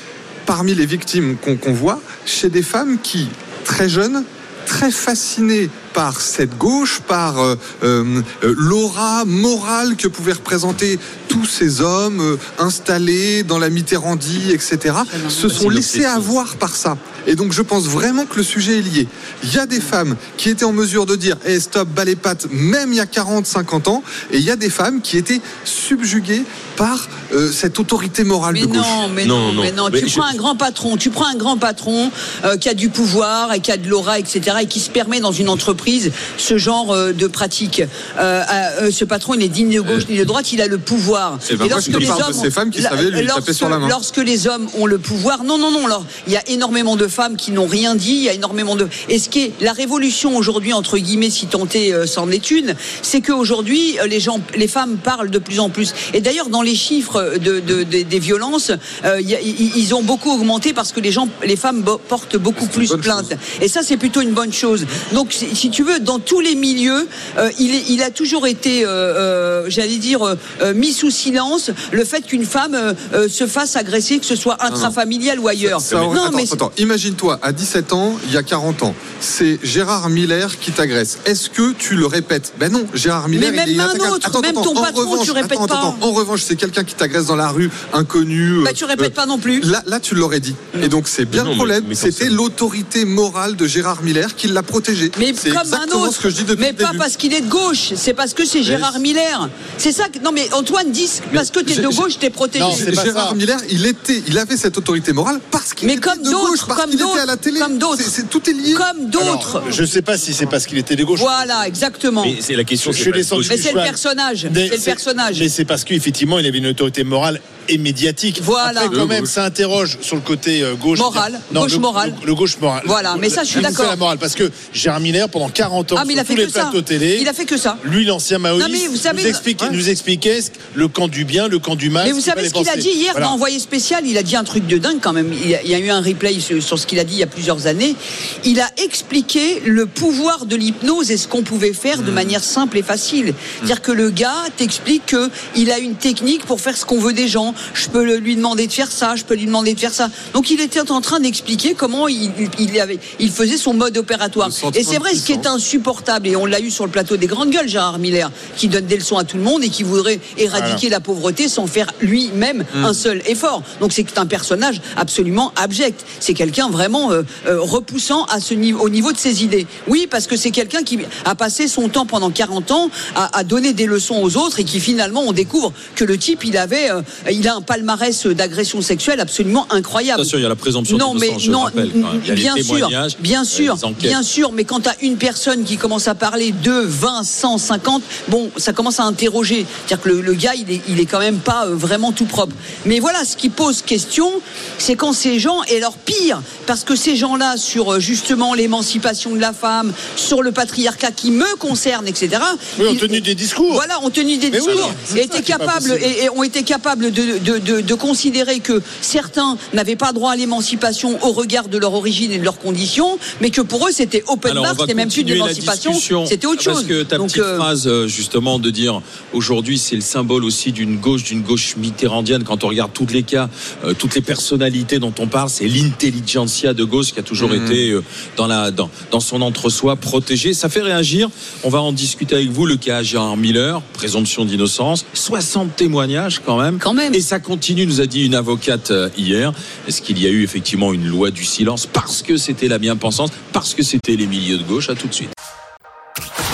parmi les victimes qu'on voit chez des femmes qui, très jeunes, très fascinées par cette gauche, par euh, l'aura morale que pouvaient représenter tous ces hommes euh, installés dans la Mitterrandie, etc., se sont laissés avoir par ça. Et donc je pense vraiment que le sujet est lié. Il y a des femmes qui étaient en mesure de dire hey, stop, bas les pattes, même il y a 40, 50 ans, et il y a des femmes qui étaient subjuguées par euh, cette autorité morale Mais de gauche. non, mais non, Non, non. mais non. Mais tu je- prends un grand patron, tu prends un grand patron euh, qui a du pouvoir et qui a de l'aura, etc., et qui se permet dans une entreprise ce genre euh, de pratique. Euh, euh, ce patron, il est digne de gauche ni de droite, il a le pouvoir. Eh ben, te parle de ces femmes qui savaient lui lorsque, taper sur la main. Lorsque les hommes ont le pouvoir, non, non, non. Alors, il y a énormément de femmes qui n'ont rien dit. Il y a énormément de. Et ce qui est la révolution aujourd'hui entre guillemets, si tentée euh, s'en est une, c'est qu'aujourd'hui euh, les gens, les femmes parlent de plus en plus. Et d'ailleurs, dans les chiffres de, de- de- des violences, euh, il y a- ils ils ont beaucoup augmenté parce que les gens, les femmes portent beaucoup plus plainte. Et ça, c'est plutôt une bonne chose. Donc, si tu veux, dans tous les milieux, euh, il, est- il a toujours été, j'allais dire, mis sous silence le fait qu'une femme euh, euh, se fasse agresser, que ce soit intrafamilial ou ailleurs. Ça aurait- non, attends, mais attends, imagine-toi, à 17 ans, il y a 40 ans, c'est Gérard Miller qui t'agresse. Est-ce que tu le répètes? Ben non, Gérard Miller. Mais même il est un autre, même ton patron, tu répètes attends, pas. attends, en revanche, c'est quelqu'un qui t'agresse dans la rue, inconnu. Bah, euh, tu répètes euh, pas non plus. Là, là, tu l'aurais dit. Et donc, c'est bien Non, le problème. C'était l'autorité morale de Gérard Miller qui l'a protégé. Mais c'est comme un autre. ce que je dis depuis mais pas début. parce qu'il est de gauche, c'est parce que c'est Gérard Miller. C'est ça que. Non, mais Antoine dit parce que t'es de Gé- gauche, t'es protégé. Non, c'est pas Gérard ça. Miller, il était, il avait cette autorité morale parce qu'il Mais était comme de d'autres, gauche, parce comme qu'il était d'autres, à la télé. comme d'autres. C'est- c'est- tout est lié. Comme d'autres. Alors, je ne sais pas si c'est parce qu'il était de gauche. Voilà, exactement. Mais c'est la question. Je suis descendu Mais du c'est le personnage. Mais C'est le personnage. Mais c'est parce qu'effectivement, il avait une autorité morale et médiatique. Voilà. Après, quand De même, ça interroge sur le côté euh, gauche. Moral. Non, Gauche le, moral. Le, le gauche moral. Voilà, mais ça, je suis d'accord. C'est la morale. Parce que Gérard Miller, pendant 40 ans, Ah, mais il a sur fait tous les que ça. plateaux télé, Il a fait que ça. lui, l'ancien maoïste, Non, mais vous savez- nous, expliquait, Ouais. nous expliquait ce- le camp du bien, le camp du mal. Mais vous savez ce qu'il a dit hier Voilà. dans Envoyé spécial Il a dit un truc de dingue quand même. Il y a, il y a eu un replay sur, ce qu'il a dit il y a plusieurs années. Il a expliqué le pouvoir de l'hypnose et ce qu'on pouvait faire Hmm. de manière simple et facile. C'est-à-dire que le gars t'explique qu'il a une technique pour faire ce qu'on veut des gens. Je peux lui demander de faire ça, je peux lui demander de faire ça. Donc il était en train d'expliquer comment il, il avait, il faisait son mode opératoire. Et c'est vrai, ce qui est insupportable, et on l'a eu sur le plateau des grandes gueules, Gérard Miller, qui donne des leçons à tout le monde et qui voudrait éradiquer la pauvreté sans faire lui-même Mm. un seul effort. Donc c'est un personnage absolument abject. C'est quelqu'un vraiment euh, euh, repoussant à ce niveau, au niveau de ses idées. Oui, parce que c'est quelqu'un qui a passé son temps pendant 40 ans à, à donner des leçons aux autres et qui finalement on découvre que le type il avait, euh, il a un palmarès d'agression sexuelle absolument incroyable. Attention, il y a la présomption Non, mais je non, rappelle. Il y a les bien sûr, témoignages, bien a sûr, les bien sûr, mais quand tu as une personne qui commence à parler de 20, 100, 50, bon, ça commence à interroger. C'est-à-dire que le, le gars, il est, il est quand même pas euh, vraiment tout propre. Mais voilà, ce qui pose question, c'est quand ces gens, et alors pire, parce que ces gens-là, sur euh, justement l'émancipation de la femme, sur le patriarcat qui me concerne, etc., Oui, ont tenu des discours. voilà, ont tenu des Mais discours et étaient capables et, et ont été capables de, de, de, de considérer que certains n'avaient pas droit à l'émancipation au regard de leur origine et de leurs conditions, mais que pour eux c'était open Alors, bar, c'était même plus de l'émancipation, c'était autre chose. Parce que ta Donc, petite euh, phrase, justement, de dire aujourd'hui, c'est le symbole aussi d'une gauche, d'une gauche mitterrandienne. Quand on regarde tous les cas, euh, toutes les personnalités dont on parle, c'est l'intelligentsia de gauche qui a toujours Mmh. été euh, dans, la, dans, dans son entre-soi protégé. Ça fait réagir. On va en discuter avec vous, le cas Gérard Miller, présomption d'innocence, 60 témoignages quand même. Quand même. Et ça continue, nous a dit une avocate euh, hier. Est-ce qu'il y a eu effectivement une loi du silence? Parce que c'était la bien-pensance, parce que c'était les milieux de gauche À tout de suite.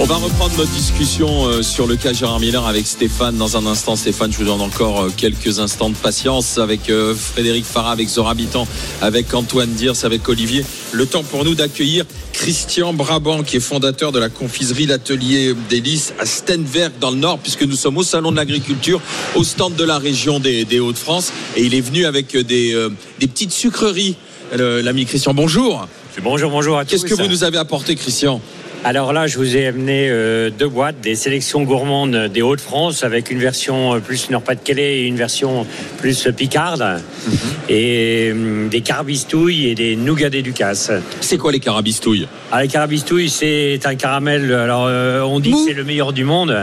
On va reprendre notre discussion euh, sur le cas Gérard Miller avec Stéphane dans un instant. Stéphane, je vous donne encore euh, quelques instants de patience avec euh, Frédéric Farah, avec Zora Habitant, avec Antoine Diers, avec Olivier. Le temps pour nous d'accueillir Christian Brabant, qui est fondateur de la confiserie L'Atelier Lys à Stenberg dans le Nord, puisque nous sommes au Salon de l'Agriculture, au stand de la région des, des Hauts-de-France. Et il est venu avec des, euh, des petites sucreries. L'ami Christian, bonjour. Bonjour, bonjour à tous. Qu'est-ce que vous nous avez apporté, Christian? Alors là, je vous ai amené euh, deux boîtes, des sélections gourmandes des Hauts-de-France, avec une version euh, plus Nord-Pas-de-Calais et une version plus picarde, Mhm. et hum, des carabistouilles et des nougats des Ducasse. C'est quoi les carabistouilles? Ah, les carabistouilles, c'est un caramel, alors euh, on dit Mou. que c'est le meilleur du monde,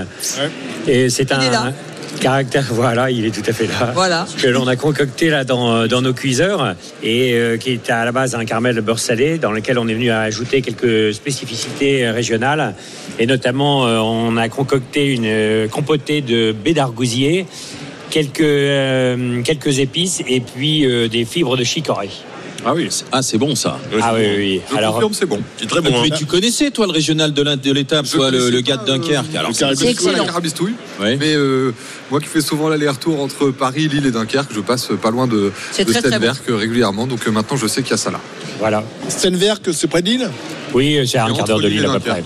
et c'est un... Caractère, <laughs> voilà, il est tout à fait là. Voilà. Que l'on a concocté là dans, dans nos cuiseurs et euh, qui est à la base un caramel de beurre salé dans lequel on est venu ajouter quelques spécificités régionales et notamment euh, on a concocté une euh, compotée de baies d'argousier, quelques, euh, quelques épices et puis euh, des fibres de chicorée. Ah oui, c'est- ah, c'est bon ça. Ah oui, oui. Je Alors, c'est bon. C'est très bon. Mais hein. tu connaissais toi le régional de l'étape, Je toi le, gars de Dunkerque. euh, Alors c'est excellent. la carabistouille. Ouais. Mais euh, moi qui fais souvent l'aller-retour entre Paris, Lille et Dunkerque, je passe pas loin de, Stenberg euh, régulièrement. Donc maintenant, je sais qu'il y a ça là. voilà. Stenberg, c'est près de Lille? Oui, c'est à un quart d'heure de Lille à peu près.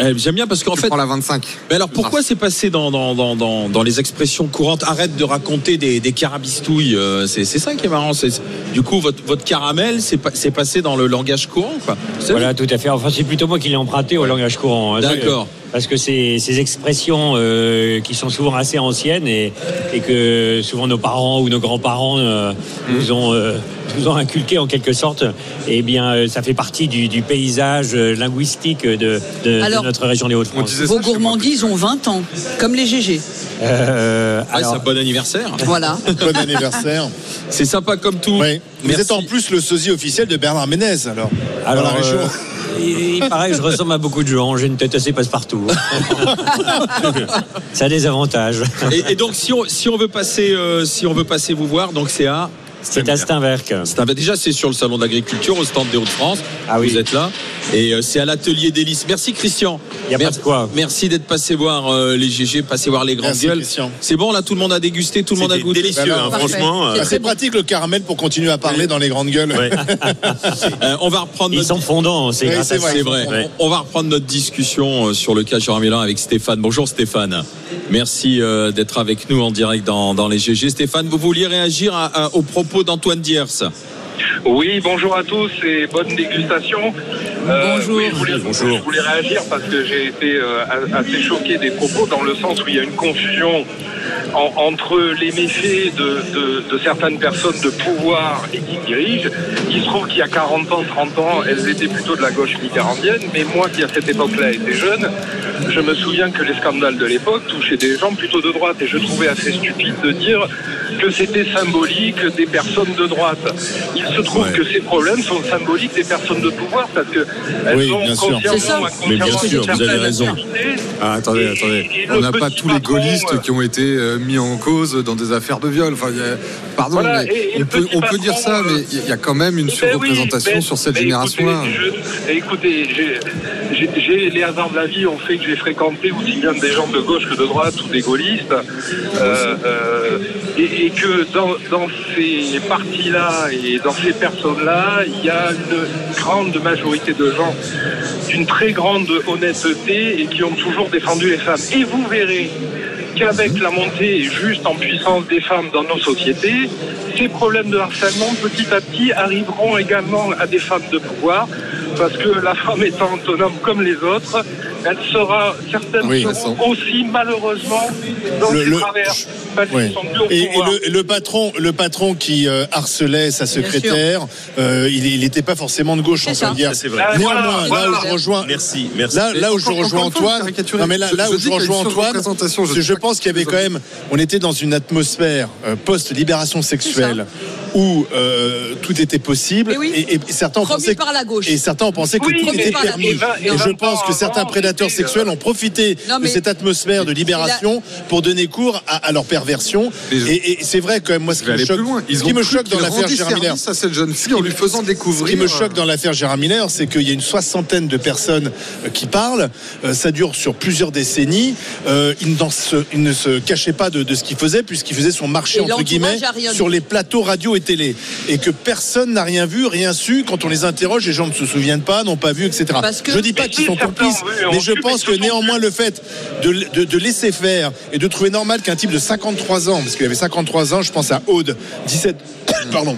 Eh, J'aime bien parce qu'en Tu fait. prends la 25. Mais alors pourquoi c'est passé dans, dans, dans, dans, dans les expressions courantes Arrête de raconter des, des carabistouilles. euh, C'est c'est ça qui est marrant. c'est- Du coup, votre, votre caramel, c'est pa- c'est passé dans le langage courant. quoi. Voilà, tout à fait. Enfin, c'est plutôt moi qui l'ai emprunté au langage courant. hein. D'accord. Parce que ces, ces expressions euh, qui sont souvent assez anciennes et, et que souvent nos parents ou nos grands-parents euh, nous ont euh, <laughs> nous ont inculqué en quelque sorte, eh bien, euh, ça fait partie du, du paysage euh, linguistique de, de- de Alors, notre région des Hauts-de-France. Vos gourmandises ont 20 ans, comme les GG. Euh, Ah, c'est un bon anniversaire. Voilà. <laughs> Bon anniversaire. C'est sympa comme tout. Oui. Vous êtes en plus le sosie officiel de Bernard Ménez, alors. Alors, dans la région. euh, <laughs> il, paraît que je ressemble à beaucoup de gens. J'ai une tête assez passe-partout. <laughs> ça a des avantages. Et, et donc, si on, si on veut passer, euh, si on veut passer vous voir, donc c'est à. C'est à Steinwerk. Déjà, c'est sur le salon d'agriculture au stand des Hauts-de-France. Ah oui. Vous êtes là. Et euh, c'est à l'atelier d'hélice. Merci Christian. Y a pas merci, de quoi. Merci d'être passé voir euh, les GG, passé voir les grandes Merci, gueules. Christian. C'est bon, là, tout le monde a dégusté, tout le monde a goûté. délicieux, hein, Parfait. franchement. euh, C'est pratique le caramel pour continuer à parler dans les grandes gueules. ouais. <laughs> Euh, on va reprendre Ils notre sont fondants, c'est Oui, vrai. vrai. Ouais. On va reprendre notre discussion euh, sur le cas Jean Milan avec Stéphane. Bonjour Stéphane. Merci euh, d'être avec nous en direct dans, dans les GG. Stéphane, vous vouliez réagir à- à- aux propos d'Antoine Diers Oui, bonjour à tous et bonne dégustation. Euh, Bonjour. oui, je, voulais, Bonjour. je voulais réagir parce que j'ai été euh, assez choqué des propos dans le sens où il y a une confusion en- entre les méfaits de, de- de certaines personnes de pouvoir et qui dirigent. Il se trouve qu'il y a 40 ans, 30 ans, elles étaient plutôt de la gauche mitterrandienne, mais moi qui à cette époque-là étais jeune, je me souviens que les scandales de l'époque touchaient des gens plutôt de droite et je trouvais assez stupide de dire que c'était symbolique des personnes de droite. Il se trouve Ouais. que ces problèmes sont symboliques des personnes de pouvoir parce que elles Oui, ont bien sûr. ça. Mais bien sûr, vous avez raison. Ah, attendez, Et- attendez. et- et On n'a pas tous les gaullistes euh, qui ont été euh, mis en cause dans des affaires de viol. Enfin, a- pardon, Voilà, mais et- et on peut, petit on peut dire ça, mais il y a quand même une Ben oui, surreprésentation ben- sur cette ben génération-là. Écoutez, je- écoutez, j'ai- les hasards de la vie ont fait que j'ai fréquenté aussi bien des gens de gauche que de droite ou des gaullistes, euh, euh, et, et que dans, dans ces partis-là et dans ces personnes-là, il y a une grande majorité de gens d'une très grande honnêteté et qui ont toujours défendu les femmes. Et vous verrez qu'avec la montée juste en puissance des femmes dans nos sociétés, ces problèmes de harcèlement petit à petit arriveront également à des femmes de pouvoir, parce que la femme étant autonome comme les autres, elle sera certaines Oui, seront aussi malheureusement dans Le- travers Et, le, le patron, le patron qui euh, harcelait sa secrétaire, euh, il n'était pas forcément de gauche, C'est on peut le dire. C'est vrai. Ah, Néanmoins, voilà, là voilà. où je rejoins, Merci, merci. là, là où je rejoins Antoine, caricaturé. non mais là, Je- là je où je rejoins Antoine, je pense qu'il y avait quand même, on était dans une atmosphère euh, post-libération sexuelle où euh, tout était possible Et oui. et, et certains par la gauche. et certains ont pensé que Oui, tout était permis. et je pense que certains prédateurs euh, sexuels ont profité Non, de cette atmosphère de libération pour donner cours à, à leur perversion. Et, et c'est vrai quand même, moi, ce qui me choque. Ils ce qui me choque dans qu'ils l'affaire Gérard Miller, à cette jeune fille en lui faisant ce découvrir. qui me choque dans l'affaire Gérard Miller, c'est qu'il y a une soixantaine de personnes euh, qui parlent. Euh, ça dure sur plusieurs décennies. Euh, il, n'en se- il ne se cachait pas de, de ce qu'il faisait, puisqu'il faisait son marché, entre guillemets, sur les plateaux radio et télé. Et que personne n'a rien vu, rien su. Quand on les interroge, les gens ne se souviennent pas, n'ont pas vu, etc. Je dis pas qu'ils sont complices, mais je pense que néanmoins le fait de, de- de laisser faire et de trouver normal qu'un type de 53 ans, parce qu'il avait 53 ans, je pense à Aude, 17, <coughs> pardon,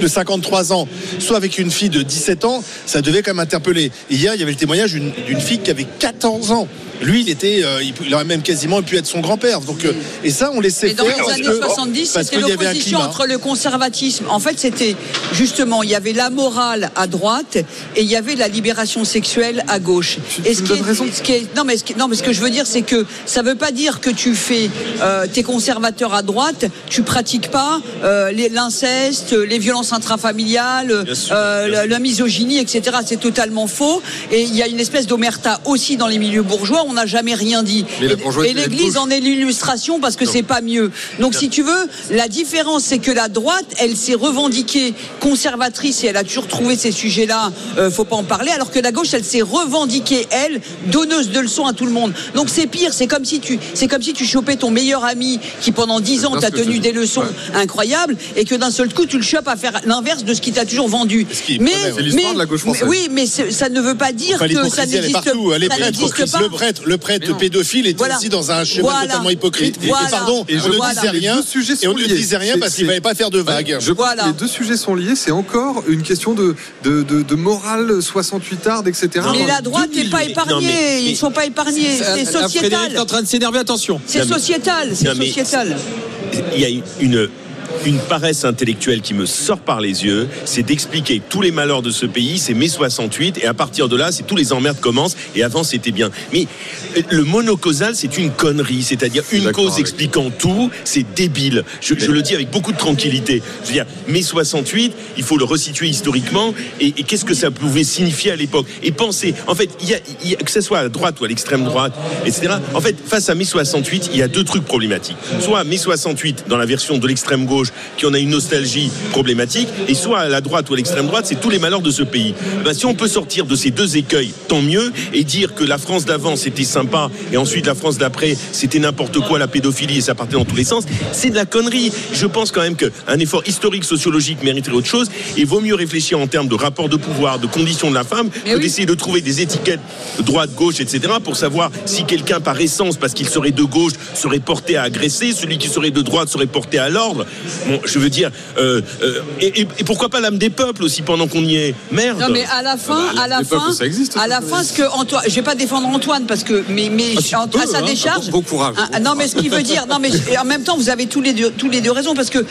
de 53 ans, soit avec une fille de 17 ans, ça devait quand même interpeller. Et hier, il y avait le témoignage d'une fille qui avait 14 ans. Lui, il était, euh, il, aurait même quasiment pu être son grand-père. Donc, euh, et ça, on laissait Mais dans faire les années que- 70, parce c'était l'opposition entre le conservatisme. En fait, c'était justement, il y avait la morale à droite et il y avait la libération sexuelle à gauche. Tu- Et ce me qui donnes est- raison. ce qui est- non, mais ce qui- non, mais ce que je veux dire, c'est que ça veut pas dire que tu fais, euh, t'es conservateur à droite, tu pratiques pas euh, l'inceste, les violences intrafamiliales, euh, la, la misogynie, etc. C'est totalement faux. Et il y a une espèce d'omerta aussi dans les milieux bourgeois. On n'a jamais rien dit. Mais Et- l'Église en est l'illustration parce que c'est pas mieux. Donc si tu veux, la différence c'est que la droite, elle s'est revendiquée conservatrice et elle a toujours trouvé ces sujets-là, euh, faut pas en parler, alors que la gauche, elle s'est revendiquée elle donneuse de leçons à tout le monde. Donc c'est pire, c'est comme si tu, c'est comme si tu chopais ton meilleur ami qui pendant dix ans bien t'a tenu des leçons Ouais. incroyables et que d'un seul coup tu le chopes à faire l'inverse de ce qu'il t'a toujours vendu. Qui Mais, de la gauche oui, mais ça ne veut pas dire que ça n'existe pas. le prêtre prêtre, le prêtre Mais non. pédophile est Voilà. aussi dans un schéma Voilà. totalement hypocrite. Et- Et, voilà. pardon, Et on je- ne disait rien. Et on ne disait rien C'est- parce qu'il ne fallait pas faire de vagues. Je les deux sujets sont liés. C'est encore une question de, de, de, de morale 68 arde, etc. Et la droite n'est pas épargnée. Non, mais- Ils ne sont pas épargnés. C'est Euh, Frédéric sociétal. est en train de s'énerver, attention. C'est Non, mais- sociétal. C'est Non, mais- sociétal. il y a une une paresse intellectuelle qui me sort par les yeux, c'est d'expliquer tous les malheurs de ce pays, c'est mai 68, et à partir de là, c'est tous les emmerdes commencent, et avant c'était bien. Mais euh, le monocausal, c'est une connerie, c'est-à-dire une cause expliquant tout, c'est débile. Je, je le dis avec beaucoup de tranquillité. Je veux dire, mai 68, il faut le resituer historiquement, et, et qu'est-ce que ça pouvait signifier à l'époque? Et penser, en fait, il y a, il y a- que ce soit à droite ou à l'extrême droite, etc. En fait, face à mai 68, il y a deux trucs problématiques. Soit mai 68 dans la version de l'extrême gauche, qui en a une nostalgie problématique, et soit à la droite ou à l'extrême droite, c'est tous les malheurs de ce pays. Ben, si on peut sortir de ces deux écueils, tant mieux, et dire que la France d'avant c'était sympa, et ensuite la France d'après c'était n'importe quoi, la pédophilie, et ça partait dans tous les sens, c'est de la connerie. Je pense quand même qu'un effort historique, sociologique mériterait autre chose, et vaut mieux réfléchir en termes de rapport de pouvoir, de conditions de la femme, Mais que oui. d'essayer de trouver des étiquettes droite, gauche, etc., pour savoir si quelqu'un par essence, parce qu'il serait de gauche, serait porté à agresser, celui qui serait de droite serait porté à l'ordre. Bon, je veux dire, euh, euh, et, et- et pourquoi pas l'âme des peuples aussi pendant qu'on y est Merde Non mais à la fin, Ah bah, à la peuples, fin, ça existe, à la fin, ce que Antoine, je vais pas défendre Antoine parce que, mais mais Ah, tu en- peux, à sa hein. décharge. Bon- bon courage. Ah, non mais ce qui veut dire, non mais en même temps vous avez tous les deux, tous les deux raisons parce que euh,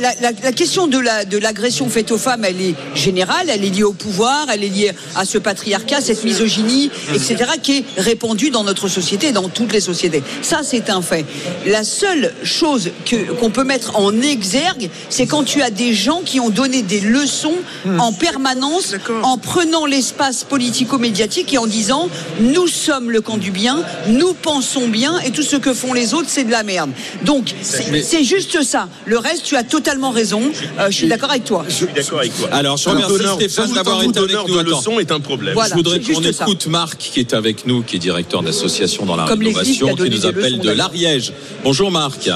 la, la- la question de la de l'agression faite aux femmes, elle est générale, elle est liée au pouvoir, elle est liée à ce patriarcat, cette misogynie, etc. qui est répandue dans notre société, dans toutes les sociétés. Ça c'est un fait. La seule chose que qu'on peut mettre en exergue, c'est quand tu as des gens qui ont donné des leçons en permanence, en prenant l'espace politico-médiatique et en disant nous sommes le camp du bien, nous pensons bien et tout ce que font les autres c'est de la merde. Donc c'est juste ça. Le reste, tu as totalement raison. Euh, je suis d'accord avec toi. Je suis d'accord avec toi. Alors, je remercie donneur- Stéphane d'avoir été avec donneur nous. de Attends. leçons est un problème. Voilà. Je voudrais qu'on ça. écoute Marc qui est avec nous, qui est directeur d'association dans la Comme rénovation, qui, nous appelle leçons, de l'Ariège. Bonjour Marc.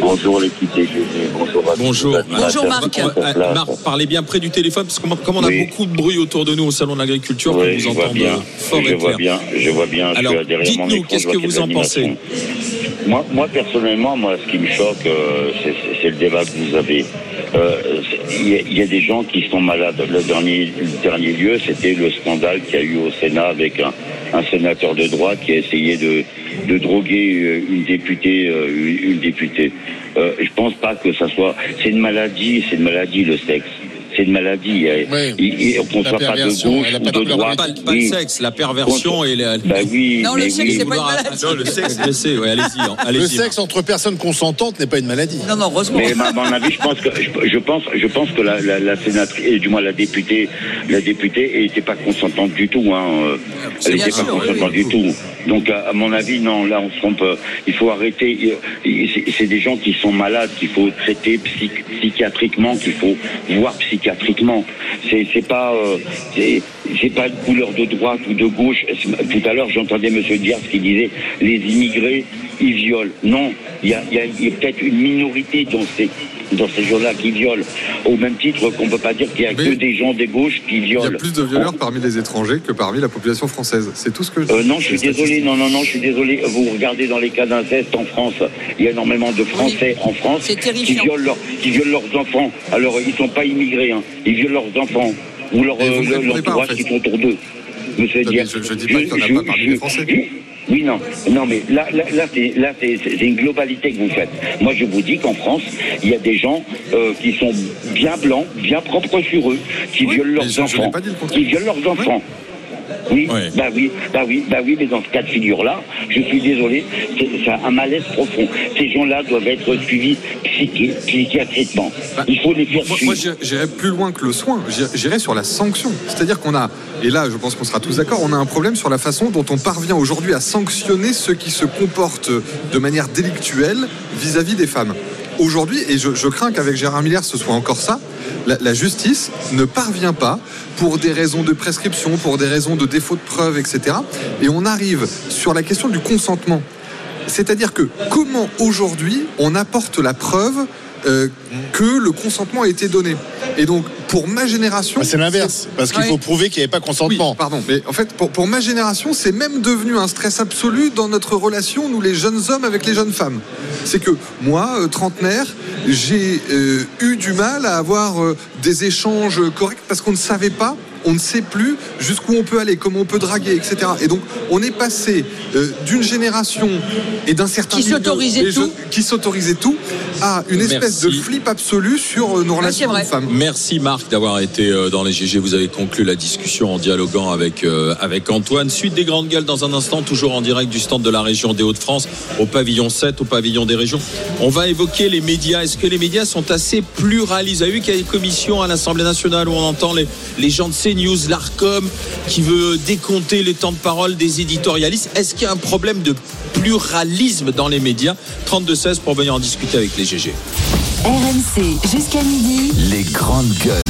Bonjour l'équipe DGG, bonjour à Bonjour. Bonjour, Marc. Euh. Marc, parlez bien près du téléphone parce que comme on a Oui. beaucoup de bruit autour de nous au salon de l'agriculture, Oui, on je vous vois entend bien, fort je et vois clair. bien, je vois bien, Alors, dites-nous, qu'est-ce vois que vous en pensez. Moi, moi, personnellement, moi, ce qui me choque, euh, c'est- le débat que vous avez. Euh, Il y, a- des gens qui sont malades. Le dernier, dernier lieu, c'était le scandale qu'il y a eu au Sénat avec un, sénateur de droite qui a essayé de, droguer euh, une députée. Une, une députée. Euh, je pense pas que ça soit. C'est une maladie, c'est une maladie le sexe. C'est une maladie. Oui. il- qu'on La soit pas de gauche ou pas de droite. Pas, le- pas oui. le sexe, la perversion et la. Bah oui, Non, le sexe, c'est pas une maladie. Non, le sexe. Agresser, ouais, allez-y, hein, Le sexe entre personnes consentantes n'est pas une maladie. Non, non, heureusement. Mais à mon avis, je pense que je, pense, je pense que la, la, la sénatrice, et du moins la députée, la députée n'était pas consentante du tout. Hein. euh, Elle n'était pas sûr, consentante oui. du tout. Donc, à, à mon avis, non, là, on se trompe. euh, Il faut arrêter. C'est c'est des gens qui sont malades, qu'il faut traiter psych- psychiatriquement, qu'il faut voir psychiatriquement. C'est c'est pas, euh, c'est pas une couleur de droite ou de gauche. Tout à l'heure, j'entendais Monsieur Diaz qui disait les immigrés, ils violent. Non, il y a, y a peut-être une minorité dans ces dans ces gens-là qui violent, au même titre qu'on peut pas dire qu'il y a Mais- que des gens des gauches qui Il y a violent. plus de violeurs parmi les étrangers que parmi la population française. C'est tout ce que je Euh, non, je suis désolé, non, non, non, je suis désolé. Vous regardez dans les cas d'inceste en France, il y a énormément de Français en France qui violent, leurs, qui violent leurs enfants. Alors, ils sont pas immigrés, hein. ils violent leurs enfants ou leur, euh, leur répondez pas, en entourage fait. qui sont autour d'eux. Je- je dis pas qu'il y en a pas parmi les Français. Oui, non, non, mais là, là, là, c'est, là, c'est, c'est une globalité que vous faites. Moi, je vous dis qu'en France, il y a des gens euh, qui sont bien blancs, bien propres sur eux, qui Oui, violent leurs enfants, qui violent leurs enfants. Oui, Ouais. bah oui, bah oui, bah oui, mais dans ce cas de figure-là, je suis désolé, c'est, un malaise profond. Ces gens-là doivent être suivis psychi- psychiatriquement. Bah, Il faut les faire Moi, suivre. moi, j'irais- plus loin que le soin. J'irais- J'irais sur la sanction. C'est-à-dire qu'on a, et là, je pense qu'on sera tous d'accord, on a un problème sur la façon dont on parvient aujourd'hui à sanctionner ceux qui se comportent de manière délictuelle vis-à-vis des femmes. Aujourd'hui, et je, je crains qu'avec Gérard Miller ce soit encore ça, la, justice ne parvient pas, pour des raisons de prescription, pour des raisons de défaut de preuve, etc. Et on arrive sur la question du consentement. C'est-à-dire que comment aujourd'hui on apporte la preuve euh, que le consentement a été donné. Et donc, pour ma génération. Bah, c'est l'inverse, parce qu'il Ouais. faut prouver qu'il n'y avait pas consentement. Oui, pardon, mais en fait, pour, pour ma génération, c'est même devenu un stress absolu dans notre relation, nous les jeunes hommes avec les jeunes femmes. C'est que moi, euh, trentenaire, j'ai euh, eu du mal à avoir euh, des échanges corrects parce qu'on ne savait pas. On ne sait plus jusqu'où on peut aller, comment on peut draguer, etc. Et donc, on est passé euh, d'une génération et d'un certain Qui s'autorisait tout. qui s'autorisait tout, à une espèce de flip absolu sur euh, nos relations vrai. femmes. Merci Marc d'avoir été euh, dans les GG. Vous avez conclu la discussion en dialoguant avec, euh, avec Antoine. Suite des grandes gueules dans un instant, toujours en direct du stand de la région des Hauts-de-France, au pavillon 7, au pavillon des régions. On va évoquer les médias. Est-ce que les médias sont assez pluralistes? Vous avez vu qu'il y a des commissions à l'Assemblée nationale où on entend les, les gens de CNews, l'ARCOM, qui veut décompter les temps de parole des éditorialistes. Est-ce qu'il y a un problème de pluralisme dans les médias? 32-16 pour venir en discuter avec les GG. RMC jusqu'à midi. Les grandes gueules.